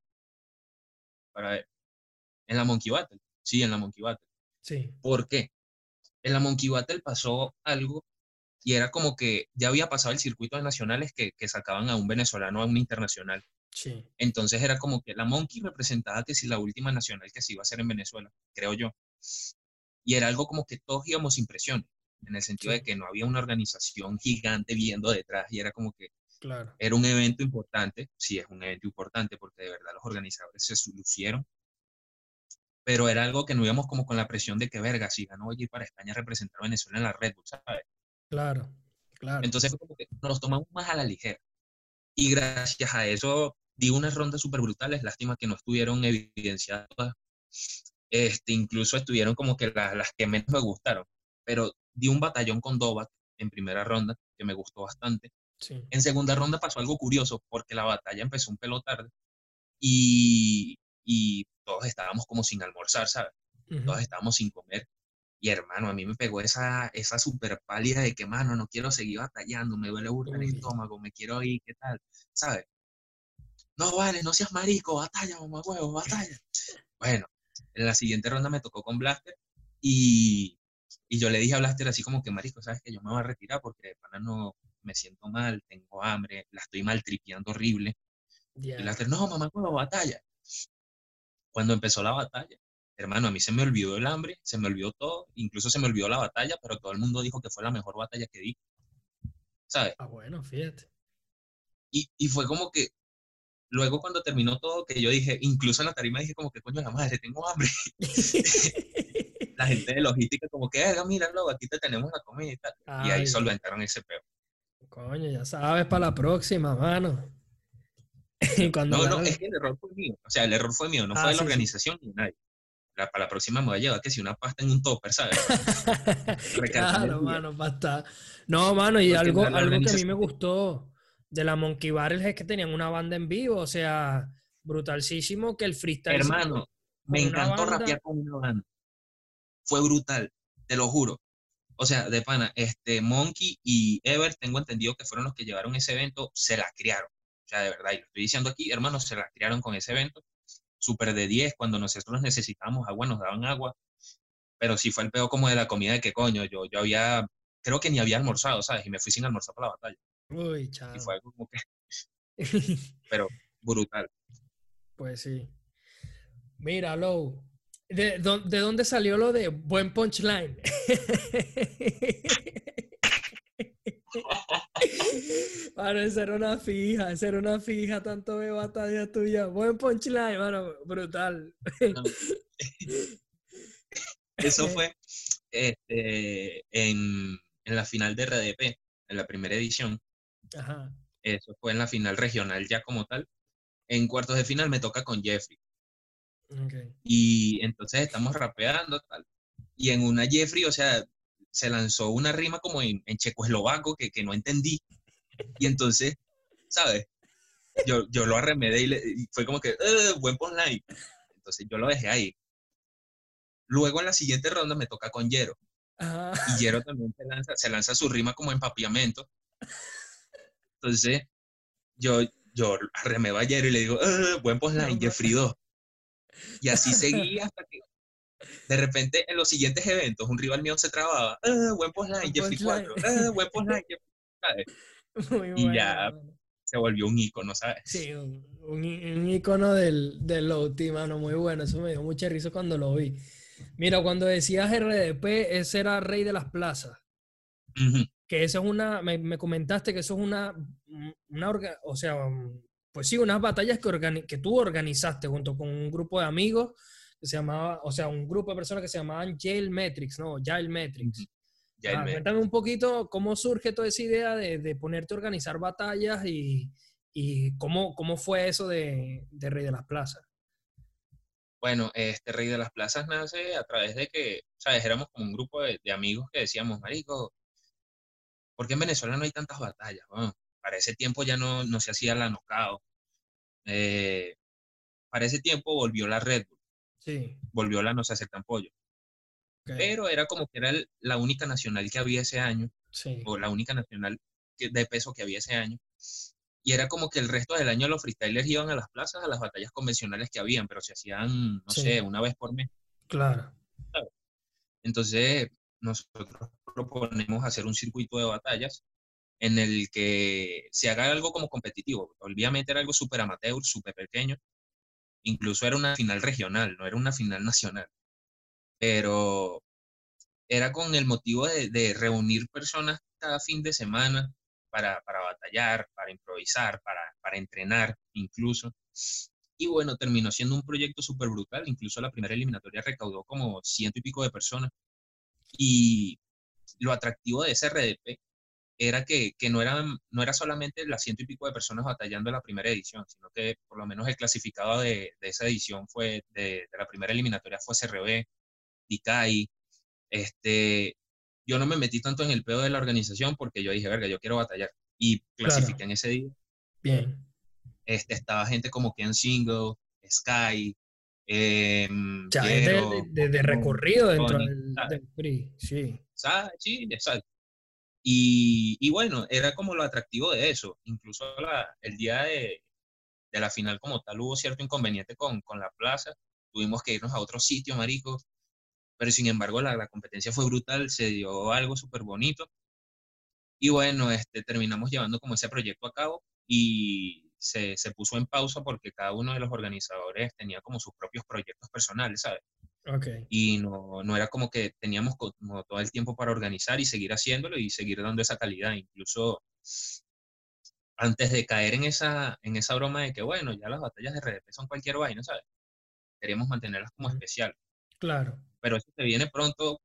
para ver, en la Monkey Battle. Sí, en la Monkey Battle. Sí. ¿Por qué? En la Monkey Battle pasó algo y era como que ya había pasado el circuito de nacionales que, sacaban a un venezolano a un internacional. Sí. Entonces era como que la Monkey representaba que si la última nacional que se iba a hacer en Venezuela, creo yo. Y era algo como que todos íbamos sin presión, en el sentido de que no había una organización gigante viendo detrás y era como que claro. era un evento importante, sí es un evento importante porque de verdad los organizadores se lucieron pero era algo que no íbamos como con la presión de que, verga, si ganó ir para España a representar a Venezuela en la Red Bull, ¿sabes? Claro, claro. Entonces como que nos tomamos más a la ligera. Y gracias a eso di unas rondas súper brutales, lástima que no estuvieron evidenciadas Este, incluso estuvieron como que las que menos me gustaron, pero di un batallón con Dobat en primera ronda, que me gustó bastante. Sí. En segunda ronda pasó algo curioso, porque la batalla empezó un pelo tarde y, y todos estábamos como sin almorzar, ¿sabes? Todos estábamos sin comer. Y hermano, a mí me pegó esa, esa super pálida de que, mano, no quiero seguir batallando, me duele burro el estómago, me quiero ir, ¿qué tal? ¿Sabes? No, vale, no seas marico, batalla, mamá huevo, batalla. Bueno, en la siguiente ronda me tocó con Blaster Y, y yo le dije a Blaster así como que, marico, ¿sabes que Yo me voy a retirar porque para no me siento mal, tengo hambre, la estoy maltripeando horrible. Y Blaster, no, mamá, la batalla. Cuando empezó la batalla, hermano, a mí se me olvidó el hambre, se me olvidó todo, incluso se me olvidó la batalla, pero todo el mundo dijo que fue la mejor batalla que di. ¿Sabes? Ah, bueno, fíjate. Y, y fue como que, luego cuando terminó todo, que yo dije, incluso en la tarima dije como que, coño, la madre, tengo hambre. la gente de logística como que, míralo, aquí te tenemos la comida y tal. y ahí solventaron ese peo. Coño, ya sabes para la próxima, mano. Cuando no, no, es que el error fue mío. O sea, el error fue mío, no fue ah, de la organización ni nadie para la próxima me voy a llevar que si una pasta en un topper, ¿sabes? claro, mano, pasta. No, mano, y algo, algo que a mí me gustó de la Monkey Barrel es que tenían una banda en vivo, o sea, brutalísimo que el freestyle. Hermano, me encantó rapear con una banda. Fue brutal, te lo juro. O sea, de pana, este Monkey y Ever, tengo entendido que fueron los que llevaron ese evento, se la criaron. Sea, de verdad, y lo estoy diciendo aquí, hermanos, se la criaron con ese evento súper de 10, cuando nosotros necesitábamos agua, nos daban agua, pero sí fue el peor como de la comida de qué coño, yo, yo había, creo que ni había almorzado, ¿sabes? Y me fui sin almorzar para la batalla. Uy, chao. Y fue algo como que, pero brutal. Pues sí. Mira, Low, ¿de, ¿de dónde salió lo de buen punchline? Mano, esa era una fija, esa era una fija, tanto de batalla tuya. Buen punchline, mano, brutal. Eso fue este, en, en, la final de RDP, en la primera edición. Ajá. Eso fue en la final regional ya como tal. En cuartos de final me toca con Jeffrey. Okay. Y entonces estamos rapeando tal. Y en una Jeffrey, o sea, se lanzó una rima como en, en checoslovaco que, que, no entendí. Y entonces, ¿sabes? Yo, yo lo arremedé y, fue como que, eh, buen punchline. Entonces yo lo dejé ahí. Luego en la siguiente ronda me toca con Yero. Y Yero también se lanza, se lanza su rima como empapiamiento. Entonces yo, yo arremedo a Yero y le digo, eh, buen punchline, Jeffrey 2. Y así seguí hasta que de repente, en los siguientes eventos, un rival mío se trababa, ah, buen postline, Jeffrey 4, ah, buen postline, Jeffrey, y ya se volvió un icono, ¿sabes? Sí, un, un, icono del, del team, mano, muy bueno. Eso me dio mucha risa cuando lo vi. Mira, cuando decías RDP, ese era Rey de las Plazas. Que eso es una, me, me, comentaste que eso es una, una o sea, pues sí, unas batallas que, que tú organizaste junto con un grupo de amigos se llamaba, o sea, un grupo de personas que se llamaban Jail Metrics, ¿no? Jail Metrics. Ah, cuéntame un poquito cómo surge toda esa idea de, de ponerte a organizar batallas y, y cómo, cómo, fue eso de, de, Rey de las Plazas. Bueno, este Rey de las Plazas nace a través de que, ¿sabes? Éramos como un grupo de, de amigos que decíamos, Marico, ¿por qué en Venezuela no hay tantas batallas? Bueno, para ese tiempo ya no, no se hacía la knockout. Eh, para ese tiempo volvió la Red Bull. Volvió la No se aceptan pollo. Pero era como que era la única nacional que había ese año, o la única nacional de peso que había ese año. Y era como que el resto del año los freestylers iban a las plazas, a las batallas convencionales que habían, pero se hacían, no sé, una vez por mes. Claro. Entonces, nosotros proponemos hacer un circuito de batallas en el que se haga algo como competitivo. Obviamente era algo súper amateur, súper pequeño, Incluso era una final regional, no era una final nacional. Pero era con el motivo de, reunir personas cada fin de semana para, batallar, para improvisar, para, para entrenar incluso. Y bueno, terminó siendo un proyecto súper brutal. Incluso la primera eliminatoria recaudó como ciento y pico de personas. Y lo atractivo de ese RDP era que, que, no, eran, no era solamente las ciento y pico de personas batallando en la primera edición, sino que por lo menos el clasificado de, de esa edición fue, de, de, la primera eliminatoria fue CRB, DICAI. Este, yo no me metí tanto en el pedo de la organización porque yo dije, verga, yo quiero batallar. Y clasifiqué en ese día. Bien. Este, estaba gente como Ken Single, Sky, eh, de, recorrido dentro del, del sí. Sí, exacto. Y, bueno, era como lo atractivo de eso. Incluso el día de, la final como tal hubo cierto inconveniente con, la plaza. Tuvimos que irnos a otro sitio, marico. pero sin embargo la, la competencia fue brutal, se dio algo súper bonito. Y bueno, este, terminamos llevando como ese proyecto a cabo y se, se, puso en pausa porque cada uno de los organizadores tenía como sus propios proyectos personales, ¿sabes? Okay. Y no, no era como que teníamos como todo el tiempo para organizar y seguir haciéndolo y seguir dando esa calidad. Incluso antes de caer en esa, en esa broma de que, bueno, ya las batallas de RDP son cualquier vaina, ¿sabes? Queríamos mantenerlas como especial. Claro. Pero eso se viene pronto,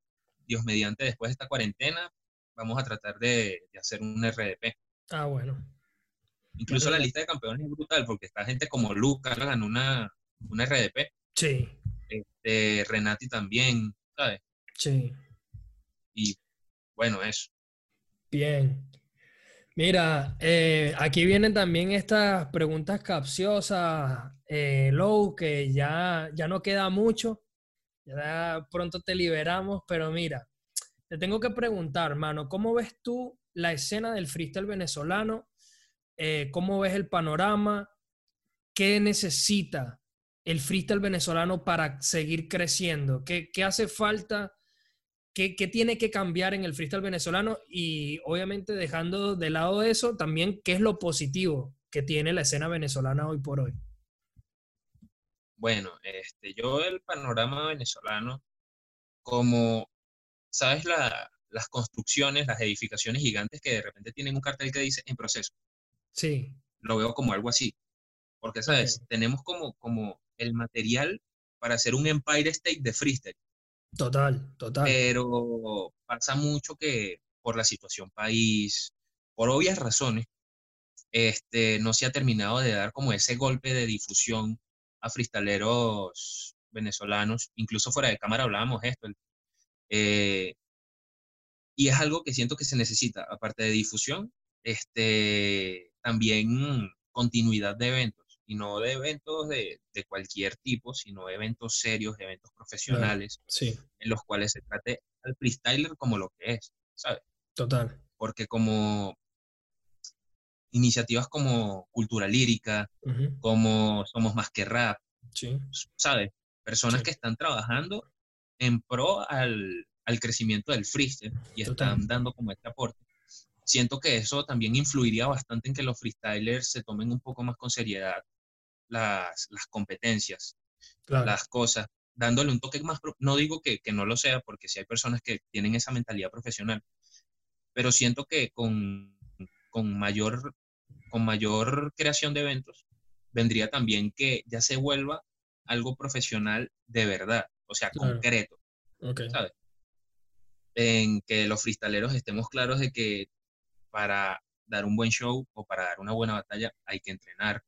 Dios mediante, después de esta cuarentena, vamos a tratar de, de hacer un RDP. Ah, bueno. Incluso la lista de campeones es brutal, porque está gente como Lucas, ganó una, una RDP. Sí. Este, Renati también, ¿sabes? Sí. Y bueno, eso. Bien. Mira, eh, aquí vienen también estas preguntas capciosas, eh, Low, que ya, ya no queda mucho. Ya pronto te liberamos, pero mira, te tengo que preguntar, mano, ¿cómo ves tú la escena del freestyle venezolano? Eh, ¿Cómo ves el panorama? ¿Qué necesita el freestyle venezolano para seguir creciendo? ¿Qué, qué hace falta? ¿Qué, ¿Qué, tiene que cambiar en el freestyle venezolano? Y obviamente dejando de lado eso, también qué es lo positivo que tiene la escena venezolana hoy por hoy. Bueno, este, yo el panorama venezolano, como, ¿sabes? La, las construcciones, las edificaciones gigantes que de repente tienen un cartel que dice en proceso. Sí. Lo veo como algo así. Porque, ¿sabes? Okay. Tenemos como, como el material para hacer un Empire State de freestyle. Total, total. Pero pasa mucho que por la situación país, por obvias razones, este, no se ha terminado de dar como ese golpe de difusión a freestaleros venezolanos. Incluso fuera de cámara hablábamos esto. Eh, y es algo que siento que se necesita, aparte de difusión, este, también continuidad de eventos y no de eventos de, de, cualquier tipo, sino de eventos serios, de eventos profesionales, sí. en los cuales se trate al freestyler como lo que es, ¿sabes? Total. Porque como iniciativas como Cultura Lírica, uh -huh. como Somos Más que Rap, sí. ¿sabes? Personas sí. que están trabajando en pro al, al crecimiento del freestyle y Total. están dando como este aporte. Siento que eso también influiría bastante en que los freestylers se tomen un poco más con seriedad las, las competencias, claro. las cosas, dándole un toque más, no digo que, que, no lo sea, porque si hay personas que tienen esa mentalidad profesional, pero siento que con, con, mayor, con mayor creación de eventos, vendría también que ya se vuelva algo profesional de verdad, o sea, claro. concreto, okay. ¿sabes? En que los freestaleros estemos claros de que para dar un buen show o para dar una buena batalla hay que entrenar.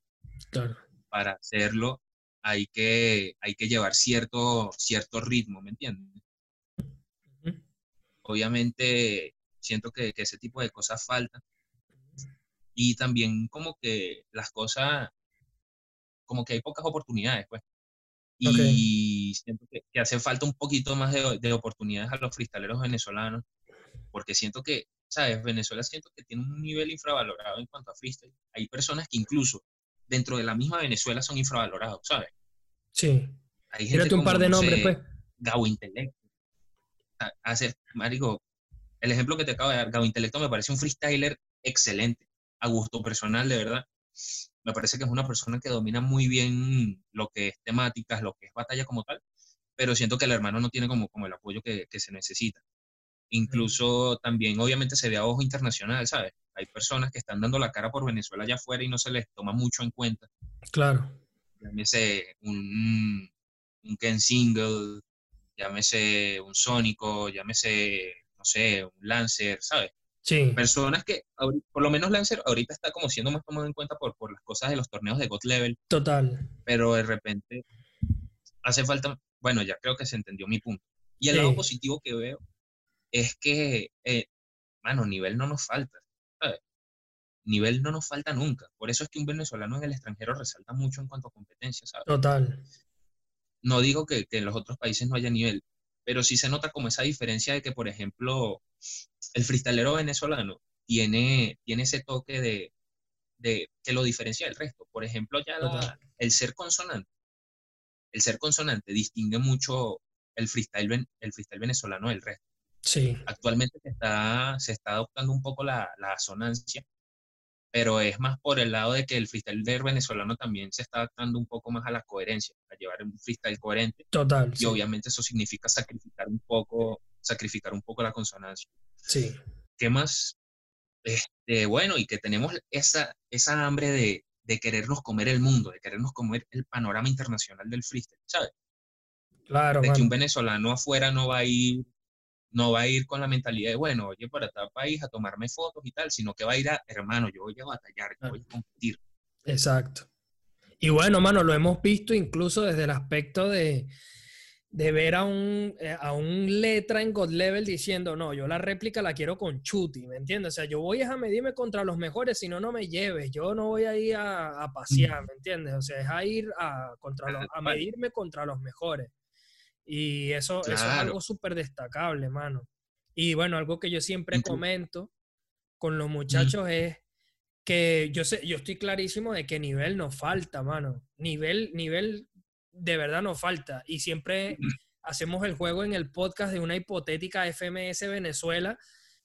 Claro para hacerlo hay que, hay que llevar cierto, cierto ritmo, ¿me entiendes? Uh -huh. Obviamente siento que, que, ese tipo de cosas faltan. Y también como que las cosas, como que hay pocas oportunidades, pues. Y okay. siento que, que, hace falta un poquito más de, de oportunidades a los freestaleros venezolanos, porque siento que, ¿sabes? Venezuela siento que tiene un nivel infravalorado en cuanto a freestyle. Hay personas que incluso dentro de la misma Venezuela son infravalorados, ¿sabes? Sí. Hay gente un par de no nombres, sé, pues. Gabo Intelecto. Hace, marico, el ejemplo que te acabo de dar, Gabo Intelecto me parece un freestyler excelente, a gusto personal, de verdad. Me parece que es una persona que domina muy bien lo que es temáticas, lo que es batalla como tal, pero siento que el hermano no tiene como, como el apoyo que, que se necesita. Incluso también, obviamente, se ve a ojo internacional, ¿sabes? Hay personas que están dando la cara por Venezuela allá afuera y no se les toma mucho en cuenta. Claro. Llámese un, un Ken Single, llámese un Sónico, llámese, no sé, un Lancer, ¿sabes? Sí. Personas que, por lo menos Lancer ahorita está como siendo más tomado en cuenta por, por las cosas de los torneos de God Level. Total. Pero de repente hace falta, bueno, ya creo que se entendió mi punto. Y el sí. lado positivo que veo es que, eh, mano, nivel no nos falta, ¿sabes? Nivel no nos falta nunca. Por eso es que un venezolano en el extranjero resalta mucho en cuanto a competencia, ¿sabes? Total. No digo que, que en los otros países no haya nivel, pero sí se nota como esa diferencia de que, por ejemplo, el freestalero venezolano tiene, tiene ese toque de, de que lo diferencia del resto. Por ejemplo, ya la, el ser consonante. El ser consonante distingue mucho el freestyle, el freestyle venezolano del resto. Sí. Actualmente se está, se está adoptando un poco la, la asonancia, pero es más por el lado de que el freestyle venezolano también se está adaptando un poco más a la coherencia, a llevar un freestyle coherente. Total. Y obviamente eso significa sacrificar un poco, sacrificar un poco la consonancia. Sí. ¿Qué más? Este, bueno, y que tenemos esa, esa hambre de, de querernos comer el mundo, de querernos comer el panorama internacional del freestyle, ¿sabes? Claro. De que un venezolano afuera no va a ir no va a ir con la mentalidad de, bueno, oye, para tal país a tomarme fotos y tal, sino que va a ir a, hermano, yo voy a batallar, yo voy a competir. Exacto. Y bueno, mano, lo hemos visto incluso desde el aspecto de, de ver a un, eh, a un letra en God Level diciendo, no, yo la réplica la quiero con Chuti, ¿me entiendes? O sea, yo voy a medirme contra los mejores, si no, no me lleves, yo no voy a ir a, a pasear, ¿me entiendes? O sea, es a ir a, contra los, a medirme contra los mejores. Y eso, eso es algo súper destacable, mano. Y bueno, algo que yo siempre comento con los muchachos es que yo sé, yo estoy clarísimo de que nivel no falta, mano. Nivel, nivel de verdad no falta. Y siempre hacemos el juego en el podcast de una hipotética FMS Venezuela.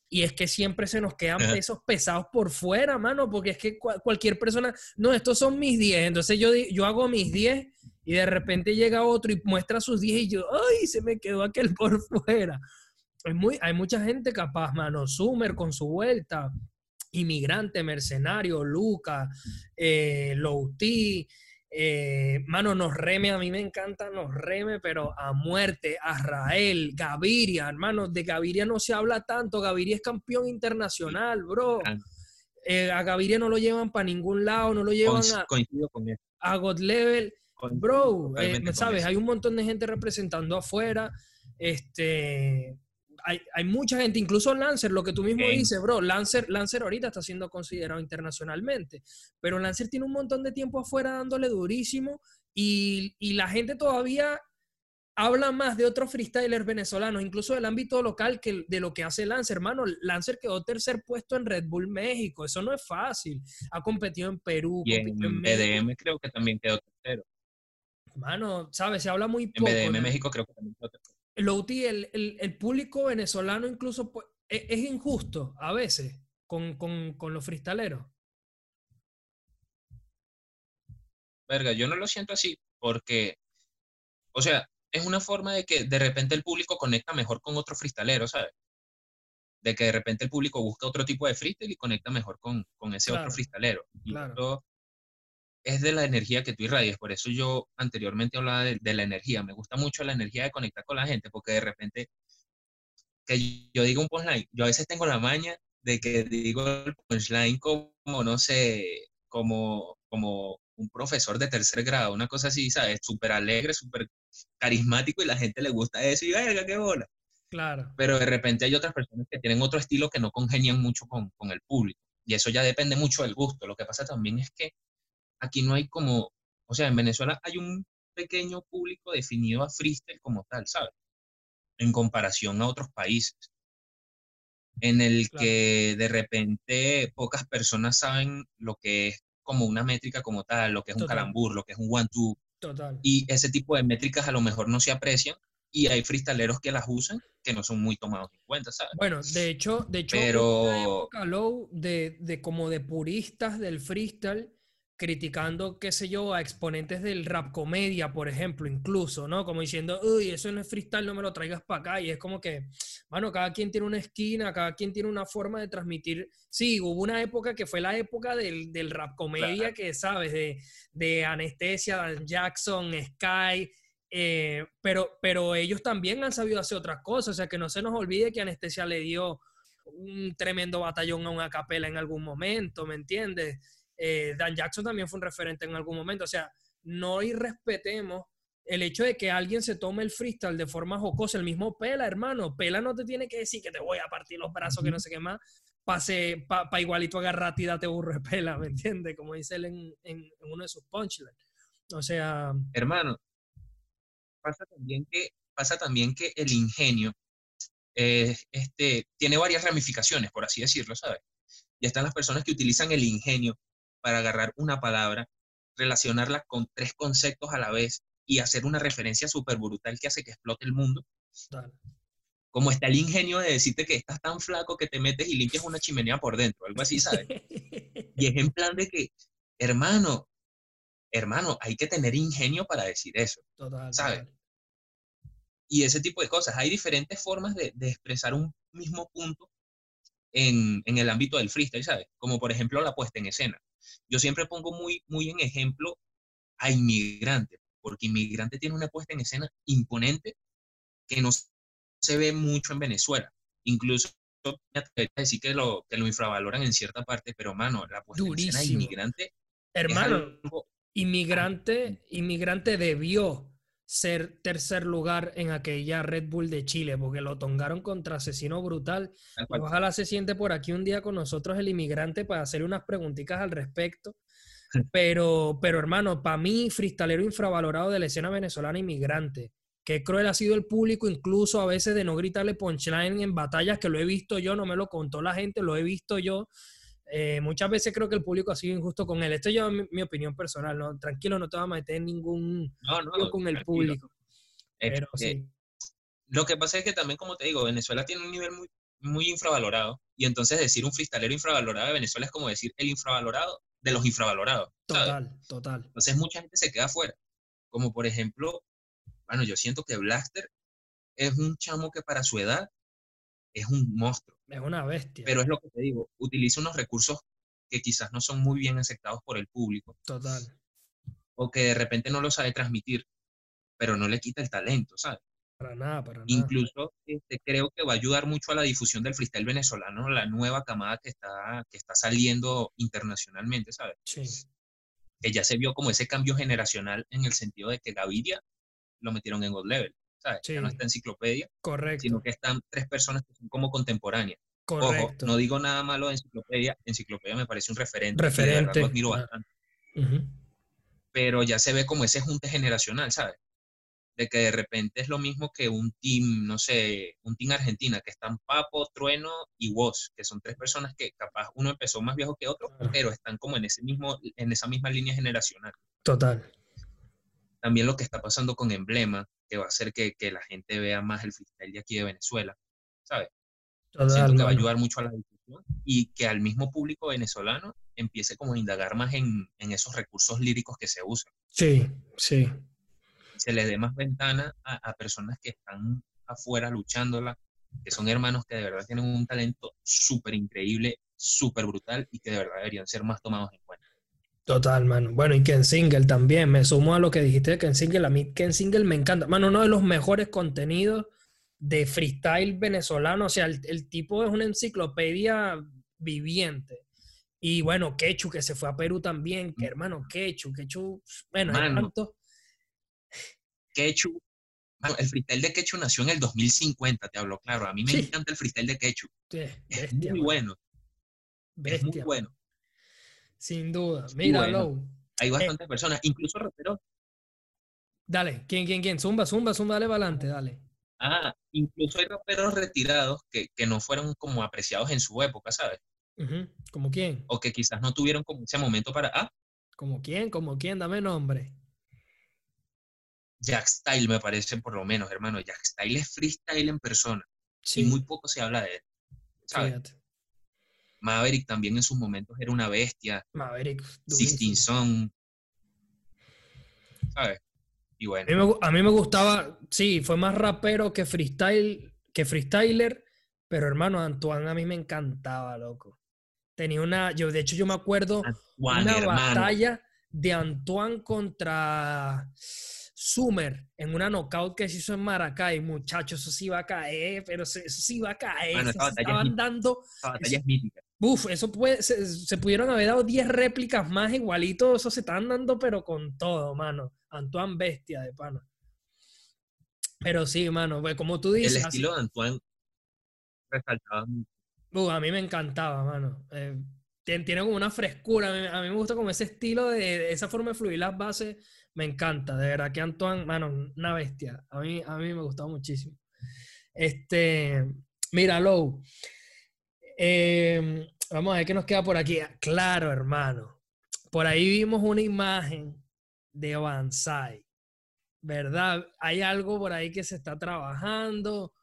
Y es que siempre se nos quedan pesos pesados por fuera, mano, porque es que cualquier persona, no, estos son mis 10, entonces yo, yo hago mis 10 y de repente llega otro y muestra sus 10 y yo, ¡ay! Se me quedó aquel por fuera. Es muy, hay mucha gente capaz, mano. Sumer con su vuelta, Inmigrante, Mercenario, Luca, eh, Louti, eh, mano, nos reme, a mí me encanta nos reme, pero a muerte, Azrael, Gaviria, hermano, de Gaviria no se habla tanto, Gaviria es campeón internacional, bro. Eh, a Gaviria no lo llevan para ningún lado, no lo llevan a, a God Level. Bro, eh, ¿sabes? Hay un montón de gente representando afuera. Este, hay, hay, mucha gente, incluso Lancer, lo que tú mismo dices, bro, Lancer, Lancer ahorita está siendo considerado internacionalmente, pero Lancer tiene un montón de tiempo afuera dándole durísimo y, y la gente todavía habla más de otros freestylers venezolanos, incluso del ámbito local, que de lo que hace Lancer. Hermano, Lancer quedó tercer puesto en Red Bull México. Eso no es fácil. Ha competido en Perú. Y en, en BDM creo que también quedó tercero. Mano, ¿sabes? Se habla muy poco. En BDM México creo que también el, el, el, público venezolano incluso pues, es, es, injusto a veces con, con, con los freestaleros. Verga, yo no lo siento así porque, o sea, es una forma de que de repente el público conecta mejor con otro freestalero, ¿sabes? De que de repente el público busca otro tipo de freestyle y conecta mejor con, con ese otro freestalero. Y claro es de la energía que tú irradias. Por eso yo anteriormente hablaba de, la energía. Me gusta mucho la energía de conectar con la gente, porque de repente que yo digo un punchline, yo a veces tengo la maña de que digo el punchline como, no sé, como, como un profesor de tercer grado, una cosa así, ¿sabes? Súper alegre, súper carismático y la gente le gusta eso y verga, qué bola. Claro. Pero de repente hay otras personas que tienen otro estilo que no congenian mucho con, con el público. Y eso ya depende mucho del gusto. Lo que pasa también es que aquí no hay como, o sea, en Venezuela hay un pequeño público definido a freestyle como tal, ¿sabes? En comparación a otros países, en el que de repente pocas personas saben lo que es como una métrica como tal, lo que es un calambur, lo que es un one-two. Total. Y ese tipo de métricas a lo mejor no se aprecian y hay freestaleros que las usan que no son muy tomados en cuenta, ¿sabes? Bueno, de hecho, de hecho, Pero... low de, de como de puristas del freestyle criticando, qué sé yo, a exponentes del rap comedia, por ejemplo, incluso, ¿no? Como diciendo, uy, eso no es freestyle, no me lo traigas para acá. Y es como que, bueno, cada quien tiene una esquina, cada quien tiene una forma de transmitir. Sí, hubo una época que fue la época del, del rap comedia, que sabes, de, de Anestesia, Dan Jackson, Sky. Eh, pero, pero ellos también han sabido hacer otras cosas, o sea, que no se nos olvide que Anestesia le dio un tremendo batallón a una capela en algún momento, ¿me entiendes? Eh, Dan Jackson también fue un referente en algún momento. O sea, no irrespetemos el hecho de que alguien se tome el freestyle de forma jocosa, el mismo Pela, hermano. Pela no te tiene que decir que te voy a partir los brazos, que no sé qué más, pase para igualito agarrarte y date burro de Pela, ¿me entiendes? Como dice él en, en, uno de sus punchlines. O sea... Hermano, pasa también que, pasa también que el ingenio eh, este, tiene varias ramificaciones, por así decirlo, ¿sabes? Ya están las personas que utilizan el ingenio para agarrar una palabra, relacionarla con tres conceptos a la vez y hacer una referencia súper brutal que hace que explote el mundo. Como está el ingenio de decirte que estás tan flaco que te metes y limpias una chimenea por dentro, algo así, ¿sabes? y es en plan de que, hermano, hermano, hay que tener ingenio para decir eso, ¿sabes? Y ese tipo de cosas. Hay diferentes formas de, expresar un mismo punto en, en, el ámbito del freestyle, ¿sabes? Como por ejemplo la puesta en escena. Yo siempre pongo muy, muy en ejemplo a Inmigrante, porque Inmigrante tiene una puesta en escena imponente que no se ve mucho en Venezuela. Incluso me atrevo a decir que lo, que lo infravaloran en cierta parte, pero mano, la puesta en escena de Inmigrante. Hermano, Inmigrante, Inmigrante debió ser tercer lugar en aquella Red Bull de Chile, porque lo tongaron contra Asesino Brutal. Ojalá se siente por aquí un día con nosotros el inmigrante para hacerle unas preguntitas al respecto. Pero, pero hermano, para mí, freestalero infravalorado de la escena venezolana inmigrante. Qué cruel ha sido el público, incluso a veces de no gritarle punchline en batallas, que lo he visto yo, no me lo contó la gente, lo he visto yo. Eh, muchas veces creo que el público ha sido injusto con él. Esto es mi, mi opinión personal, ¿no? Tranquilo, no te vas a meter en ningún no, con el público. Pero sí. Lo que pasa es que también, como te digo, Venezuela tiene un nivel muy, muy infravalorado. Y entonces decir un freestalero infravalorado de Venezuela es como decir el infravalorado de los infravalorados. Total, total. Entonces mucha gente se queda fuera. Como por ejemplo, bueno, yo siento que Blaster es un chamo que para su edad es un monstruo. Es una bestia. Pero es lo que te digo, utiliza unos recursos que quizás no son muy bien aceptados por el público. Total. O que de repente no lo sabe transmitir, pero no le quita el talento, ¿sabes? Para nada, para nada. Incluso este, creo que va a ayudar mucho a la difusión del freestyle venezolano, la nueva camada que está, que está saliendo internacionalmente, ¿sabes? Sí. Que ya se vio como ese cambio generacional en el sentido de que Gaviria lo metieron en God Level. Ya no está enciclopedia. Correcto. Sino que están tres personas que son como contemporáneas. Correcto. no digo nada malo de enciclopedia. Enciclopedia me parece un referente. Referente. Lo admiro bastante. Pero ya se ve como ese junte generacional, ¿sabes? De que de repente es lo mismo que un team, no sé, un team argentina, que están Papo, Trueno y Woz, que son tres personas que capaz uno empezó más viejo que otro, pero están como en ese mismo, en esa misma línea generacional. Total. También lo que está pasando con Emblema, que va a hacer que, que la gente vea más el freestyle de aquí de Venezuela, ¿sabes? Siento que va a ayudar mucho a la discusión y que al mismo público venezolano empiece como a indagar más en, en esos recursos líricos que se usan. Sí, sí. Se le dé más ventana a, a personas que están afuera luchándola, que son hermanos que de verdad tienen un talento súper increíble, súper brutal y que de verdad deberían ser más tomados en cuenta. Total, mano. Bueno, y Ken Single también. Me sumo a lo que dijiste de Ken Single. A mí Ken Single me encanta. Mano, uno de los mejores contenidos de freestyle venezolano. O sea, el, tipo es una enciclopedia viviente. Y bueno, Quechu, que se fue a Perú también. Que hermano, Quechu, Quechu. Bueno, tanto. Quechu. el freestyle de Quechu nació en el 2050, te hablo claro. A mí me encanta el freestyle de Quechu. es muy bueno. Es muy bueno. Sin duda. Mira, Hay eh, bastantes personas, incluso raperos. Dale, ¿quién, quién, quién? Zumba, zumba, zumba, dale para adelante, dale. Ah, incluso hay raperos retirados que, no fueron como apreciados en su época, ¿sabes? ¿Como quién? O que quizás no tuvieron como ese momento para. Ah. ¿Como quién? ¿Como quién? Dame nombre. Jack Style me parece por lo menos, hermano. Jack Style es freestyle en persona. Sí. Y muy poco se habla de él. ¿sabes? Maverick también en sus momentos era una bestia. Maverick. Sixteen Son. ¿Sabes? Y bueno. A mí, me, gustaba, sí, fue más rapero que freestyle, que freestyler, pero hermano, Antoine a mí me encantaba, loco. Tenía una, yo de hecho yo me acuerdo una batalla de Antoine contra Sumer en una knockout que se hizo en Maracay, muchachos, eso sí iba a caer, pero eso sí iba a caer. estaban dando. batalla es mítica. Uf, eso puede, se, pudieron haber dado 10 réplicas más igualito, eso se están dando, pero con todo, mano. Antoine Bestia de pana. Pero sí, mano, pues como tú dices. El estilo de Antoine resaltaba mucho. a mí me encantaba, mano. Eh, tiene, como una frescura. A mí, me gusta como ese estilo de, esa forma de fluir las bases. Me encanta. De verdad que Antoine, mano, una bestia. A mí, a mí me gustaba muchísimo. Este, mira, Low. Em, vamos a ver qué nos queda por aquí. Claro, hermano. Por ahí vimos una imagen de Banzai. ¿verdad? Hay algo por ahí que se está trabajando.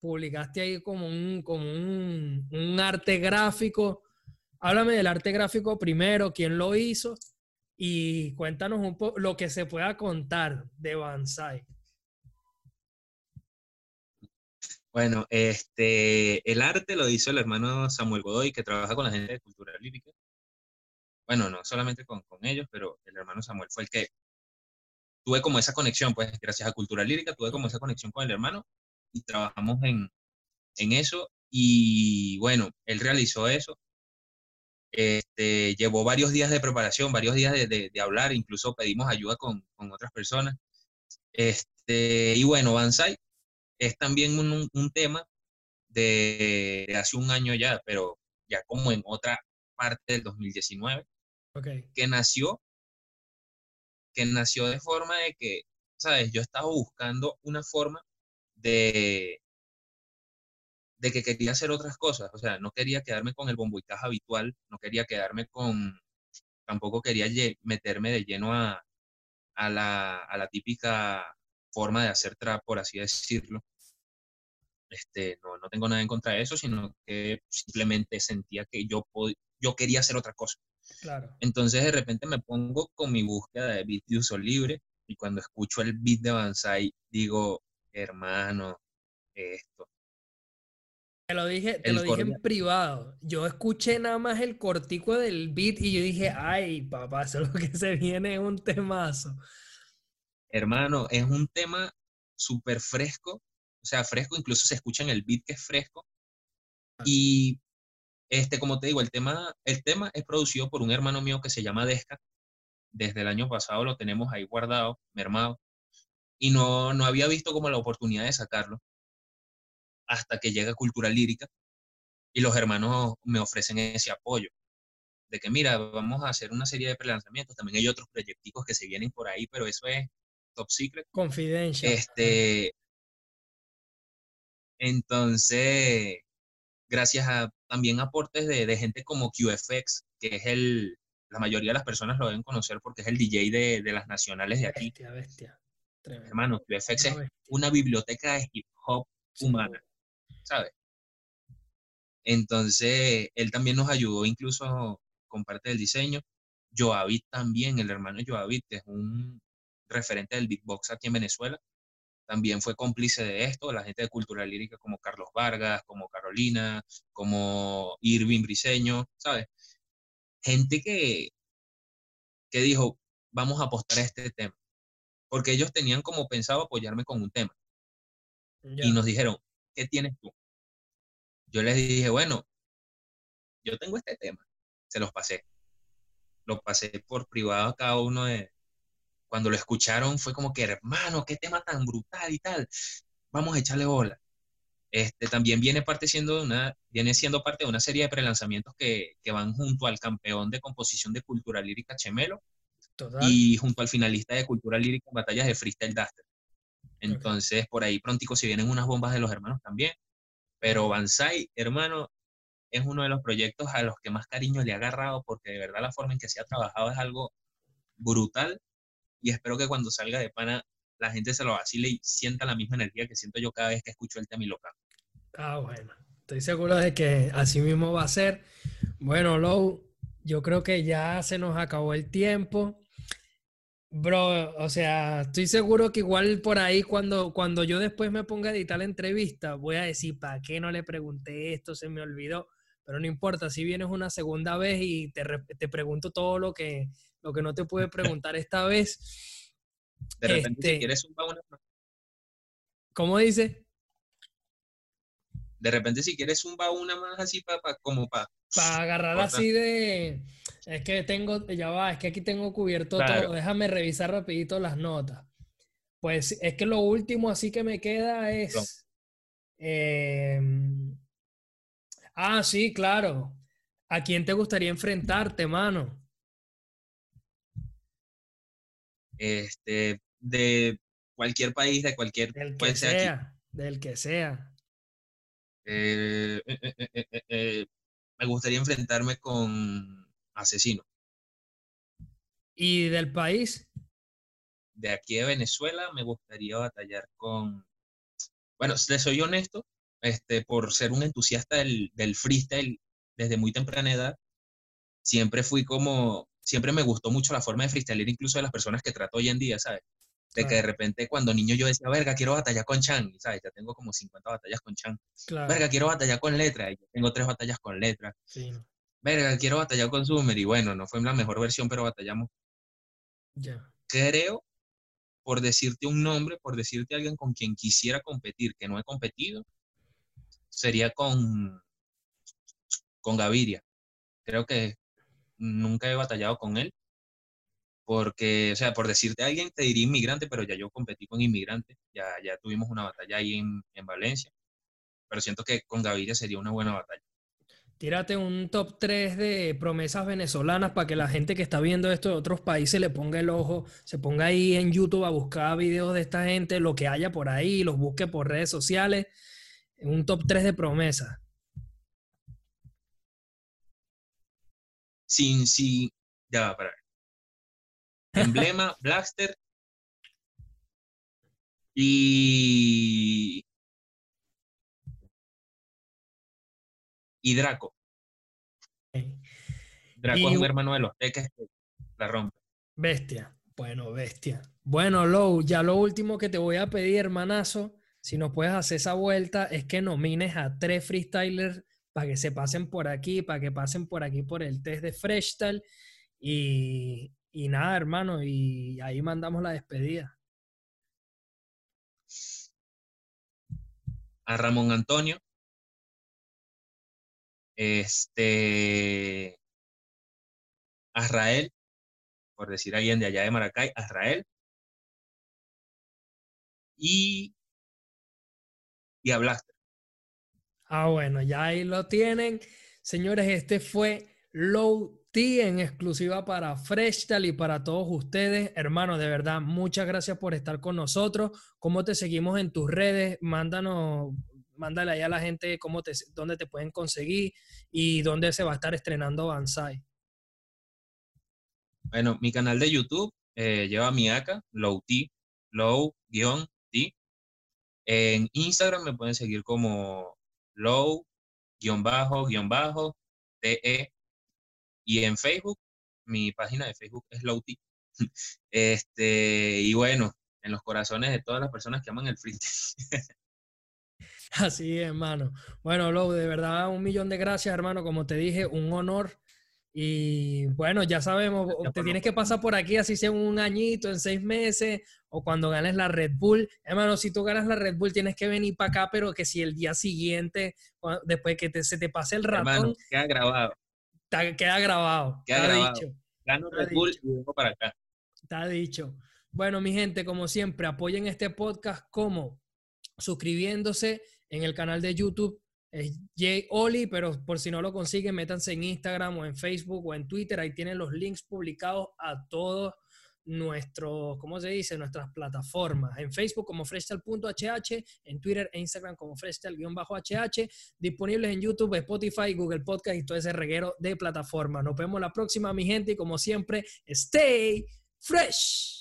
Publicaste ahí como un, como un, un arte gráfico. Háblame del arte gráfico primero, quién lo hizo y cuéntanos un poco lo que se pueda contar de Banzai. Bueno, este, el arte lo hizo el hermano Samuel Godoy, que trabaja con la gente de cultura lírica. Bueno, no solamente con, ellos, pero el hermano Samuel fue el que tuve como esa conexión, pues gracias a Cultura Lírica tuve como esa conexión con el hermano y trabajamos en, en eso. Y bueno, él realizó eso. Este, llevó varios días de preparación, varios días de, de, hablar, incluso pedimos ayuda con, con otras personas. Este, y bueno, Banzai es también un, un tema de, de, hace un año ya, pero ya como en otra parte del 2019, okay. que nació que nació de forma de que, ¿sabes? Yo estaba buscando una forma de, de que quería hacer otras cosas, o sea, no quería quedarme con el bombo y caja habitual, no quería quedarme con, tampoco quería meterme de lleno a, a, la, a la típica forma de hacer trap, por así decirlo. Este, no, no tengo nada en contra de eso, sino que simplemente sentía que yo, yo quería hacer otra cosa. Claro. Entonces de repente me pongo con mi búsqueda de beat de uso libre y cuando escucho el beat de Banzai digo, hermano, esto. Te lo dije, te lo dije en privado. Yo escuché nada más el cortico del beat y yo dije, ay, papá, eso es lo que se viene es un temazo. Hermano, es un tema súper fresco, o sea, fresco, incluso se escucha en el beat que es fresco. Ah. Y este, como te digo, el tema, el tema es producido por un hermano mío que se llama Desca. Desde el año pasado lo tenemos ahí guardado, mermado. Y no, no había visto como la oportunidad de sacarlo hasta que llega Cultura Lírica y los hermanos me ofrecen ese apoyo. De que, mira, vamos a hacer una serie de prelanzamientos. También hay otros proyecticos que se vienen por ahí, pero eso es top secret. Confidencial. Este, entonces, gracias a también aportes de, de, gente como QFX, que es el, la mayoría de las personas lo deben conocer porque es el DJ de, de las nacionales de aquí. Bestia, bestia. Tremendo. Hermano, QFX es una biblioteca de hip hop sí. humana, ¿sabes? Entonces, él también nos ayudó incluso con parte del diseño. Joavit también, el hermano Joavit, es un referente del beatbox aquí en Venezuela también fue cómplice de esto, la gente de cultura lírica como Carlos Vargas, como Carolina, como Irving Briseño, ¿sabes? Gente que, que dijo, vamos a apostar a este tema, porque ellos tenían como pensado apoyarme con un tema. Yeah. Y nos dijeron, ¿qué tienes tú? Yo les dije, bueno, yo tengo este tema, se los pasé. Lo pasé por privado a cada uno de, cuando lo escucharon fue como que, hermano, qué tema tan brutal y tal, vamos a echarle bola. Este, también viene, parte siendo una, viene siendo parte de una serie de prelanzamientos que, que van junto al campeón de composición de cultura lírica Chemelo Total. y junto al finalista de cultura lírica en batallas de freestyle Duster. Entonces, okay. por ahí prontico se vienen unas bombas de los hermanos también. Pero Banzai, hermano, es uno de los proyectos a los que más cariño le ha agarrado porque de verdad la forma en que se ha trabajado es algo brutal y espero que cuando salga de pana la gente se lo vacile y sienta la misma energía que siento yo cada vez que escucho el tema y local. Ah, bueno. Estoy seguro de que así mismo va a ser. Bueno, Low, yo creo que ya se nos acabó el tiempo. Bro, o sea, estoy seguro que igual por ahí cuando, cuando yo después me ponga a editar la entrevista, voy a decir, ¿para qué no le pregunté esto? Se me olvidó. Pero no importa, si vienes una segunda vez y te, te pregunto todo lo que, lo que no te pude preguntar esta vez. De repente, este, si quieres un una. ¿Cómo dice? De repente, si quieres un una más así, para pa, como para... Para agarrar corta. así de... Es que tengo, ya va, es que aquí tengo cubierto claro. todo. Déjame revisar rapidito las notas. Pues es que lo último así que me queda es... Eh, ah, sí, claro. ¿A quién te gustaría enfrentarte, mano? Este, de cualquier país, de cualquier... Del que sea, aquí. del que sea. Eh, eh, eh, me gustaría enfrentarme con Asesino. ¿Y del país? de aquí de Venezuela me gustaría batallar con, bueno, le soy honesto, este, por ser un entusiasta del, del freestyle desde muy temprana edad, siempre fui como, siempre me gustó mucho la forma de freestyler incluso de las personas que trato hoy en día, ¿sabes? De que de repente cuando niño yo decía, verga, quiero batallar con Chan, ¿sabes? Ya tengo como 50 batallas con Chan. Verga, quiero batallar con Letra, y tengo tres batallas con Letra. Sí. Verga, quiero batallar con Summer, y bueno, no fue la mejor versión, pero batallamos. Ya. Creo, por decirte un nombre, por decirte alguien con quien quisiera competir, que no he competido, sería con, con Gaviria. Creo que nunca he batallado con él, porque, o sea, por decirte a alguien, te diría inmigrante, pero ya yo competí con inmigrante, ya, ya tuvimos una batalla ahí en, en Valencia, pero siento que con Gaviria sería una buena batalla. Tírate un top 3 de promesas venezolanas para que la gente que está viendo esto de otros países le ponga el ojo, se ponga ahí en YouTube a buscar videos de esta gente, lo que haya por ahí, los busque por redes sociales. Un top 3 de promesas. Sin, sin, ya va, para Emblema, Blaster y. Y Draco. Draco es un hermano de los que la rompe. Bestia. Bueno, bestia. Bueno, Low, ya lo último que te voy a pedir, hermanazo, si nos puedes hacer esa vuelta, es que nomines a tres freestylers para que se pasen por aquí, para que pasen por aquí por el test de Freestyle. Y, y nada, hermano, y ahí mandamos la despedida. A Ramón Antonio. Este. A Israel, por decir alguien de allá de Maracay, a Israel. Y. Y a. Ah, bueno, ya ahí lo tienen. Señores, este fue Low ti en exclusiva para Freshtal y para todos ustedes. Hermano, de verdad, muchas gracias por estar con nosotros. ¿Cómo te seguimos en tus redes? Mándanos, mándale ahí a la gente cómo te, dónde te pueden conseguir y dónde se va a estar estrenando Banzai. Bueno, mi canal de YouTube eh, lleva mi ACA, Low T, Low-T. En Instagram me pueden seguir como Low-Te y en Facebook, mi página de Facebook es Lowty. Este, y bueno, en los corazones de todas las personas que aman el freestyle. Así es, hermano. Bueno, Low, de verdad, un millón de gracias, hermano. Como te dije, un honor. Y bueno, ya sabemos, te tienes que pasar por aquí, así sea un añito, en seis meses, o cuando ganes la Red Bull. Hermano, si tú ganas la Red Bull, tienes que venir para acá, pero que si el día siguiente, después que se te pase el ratón. Hermano, queda grabado queda grabado. Queda está dicho. Gano Red Bull y vengo para acá. Está dicho. Bueno, mi gente, como siempre, apoyen este podcast como suscribiéndose en el canal de YouTube. Es Jay Oli, pero por si no lo consiguen, métanse en Instagram o en Facebook o en Twitter. Ahí tienen los links publicados a todos nuestro, ¿cómo se dice? Nuestras plataformas. En Facebook como freestyle.hh, en Twitter e Instagram como freestyle-hh, disponibles en YouTube, Spotify, Google Podcast y todo ese reguero de plataformas. Nos vemos la próxima, mi gente, y como siempre, stay fresh.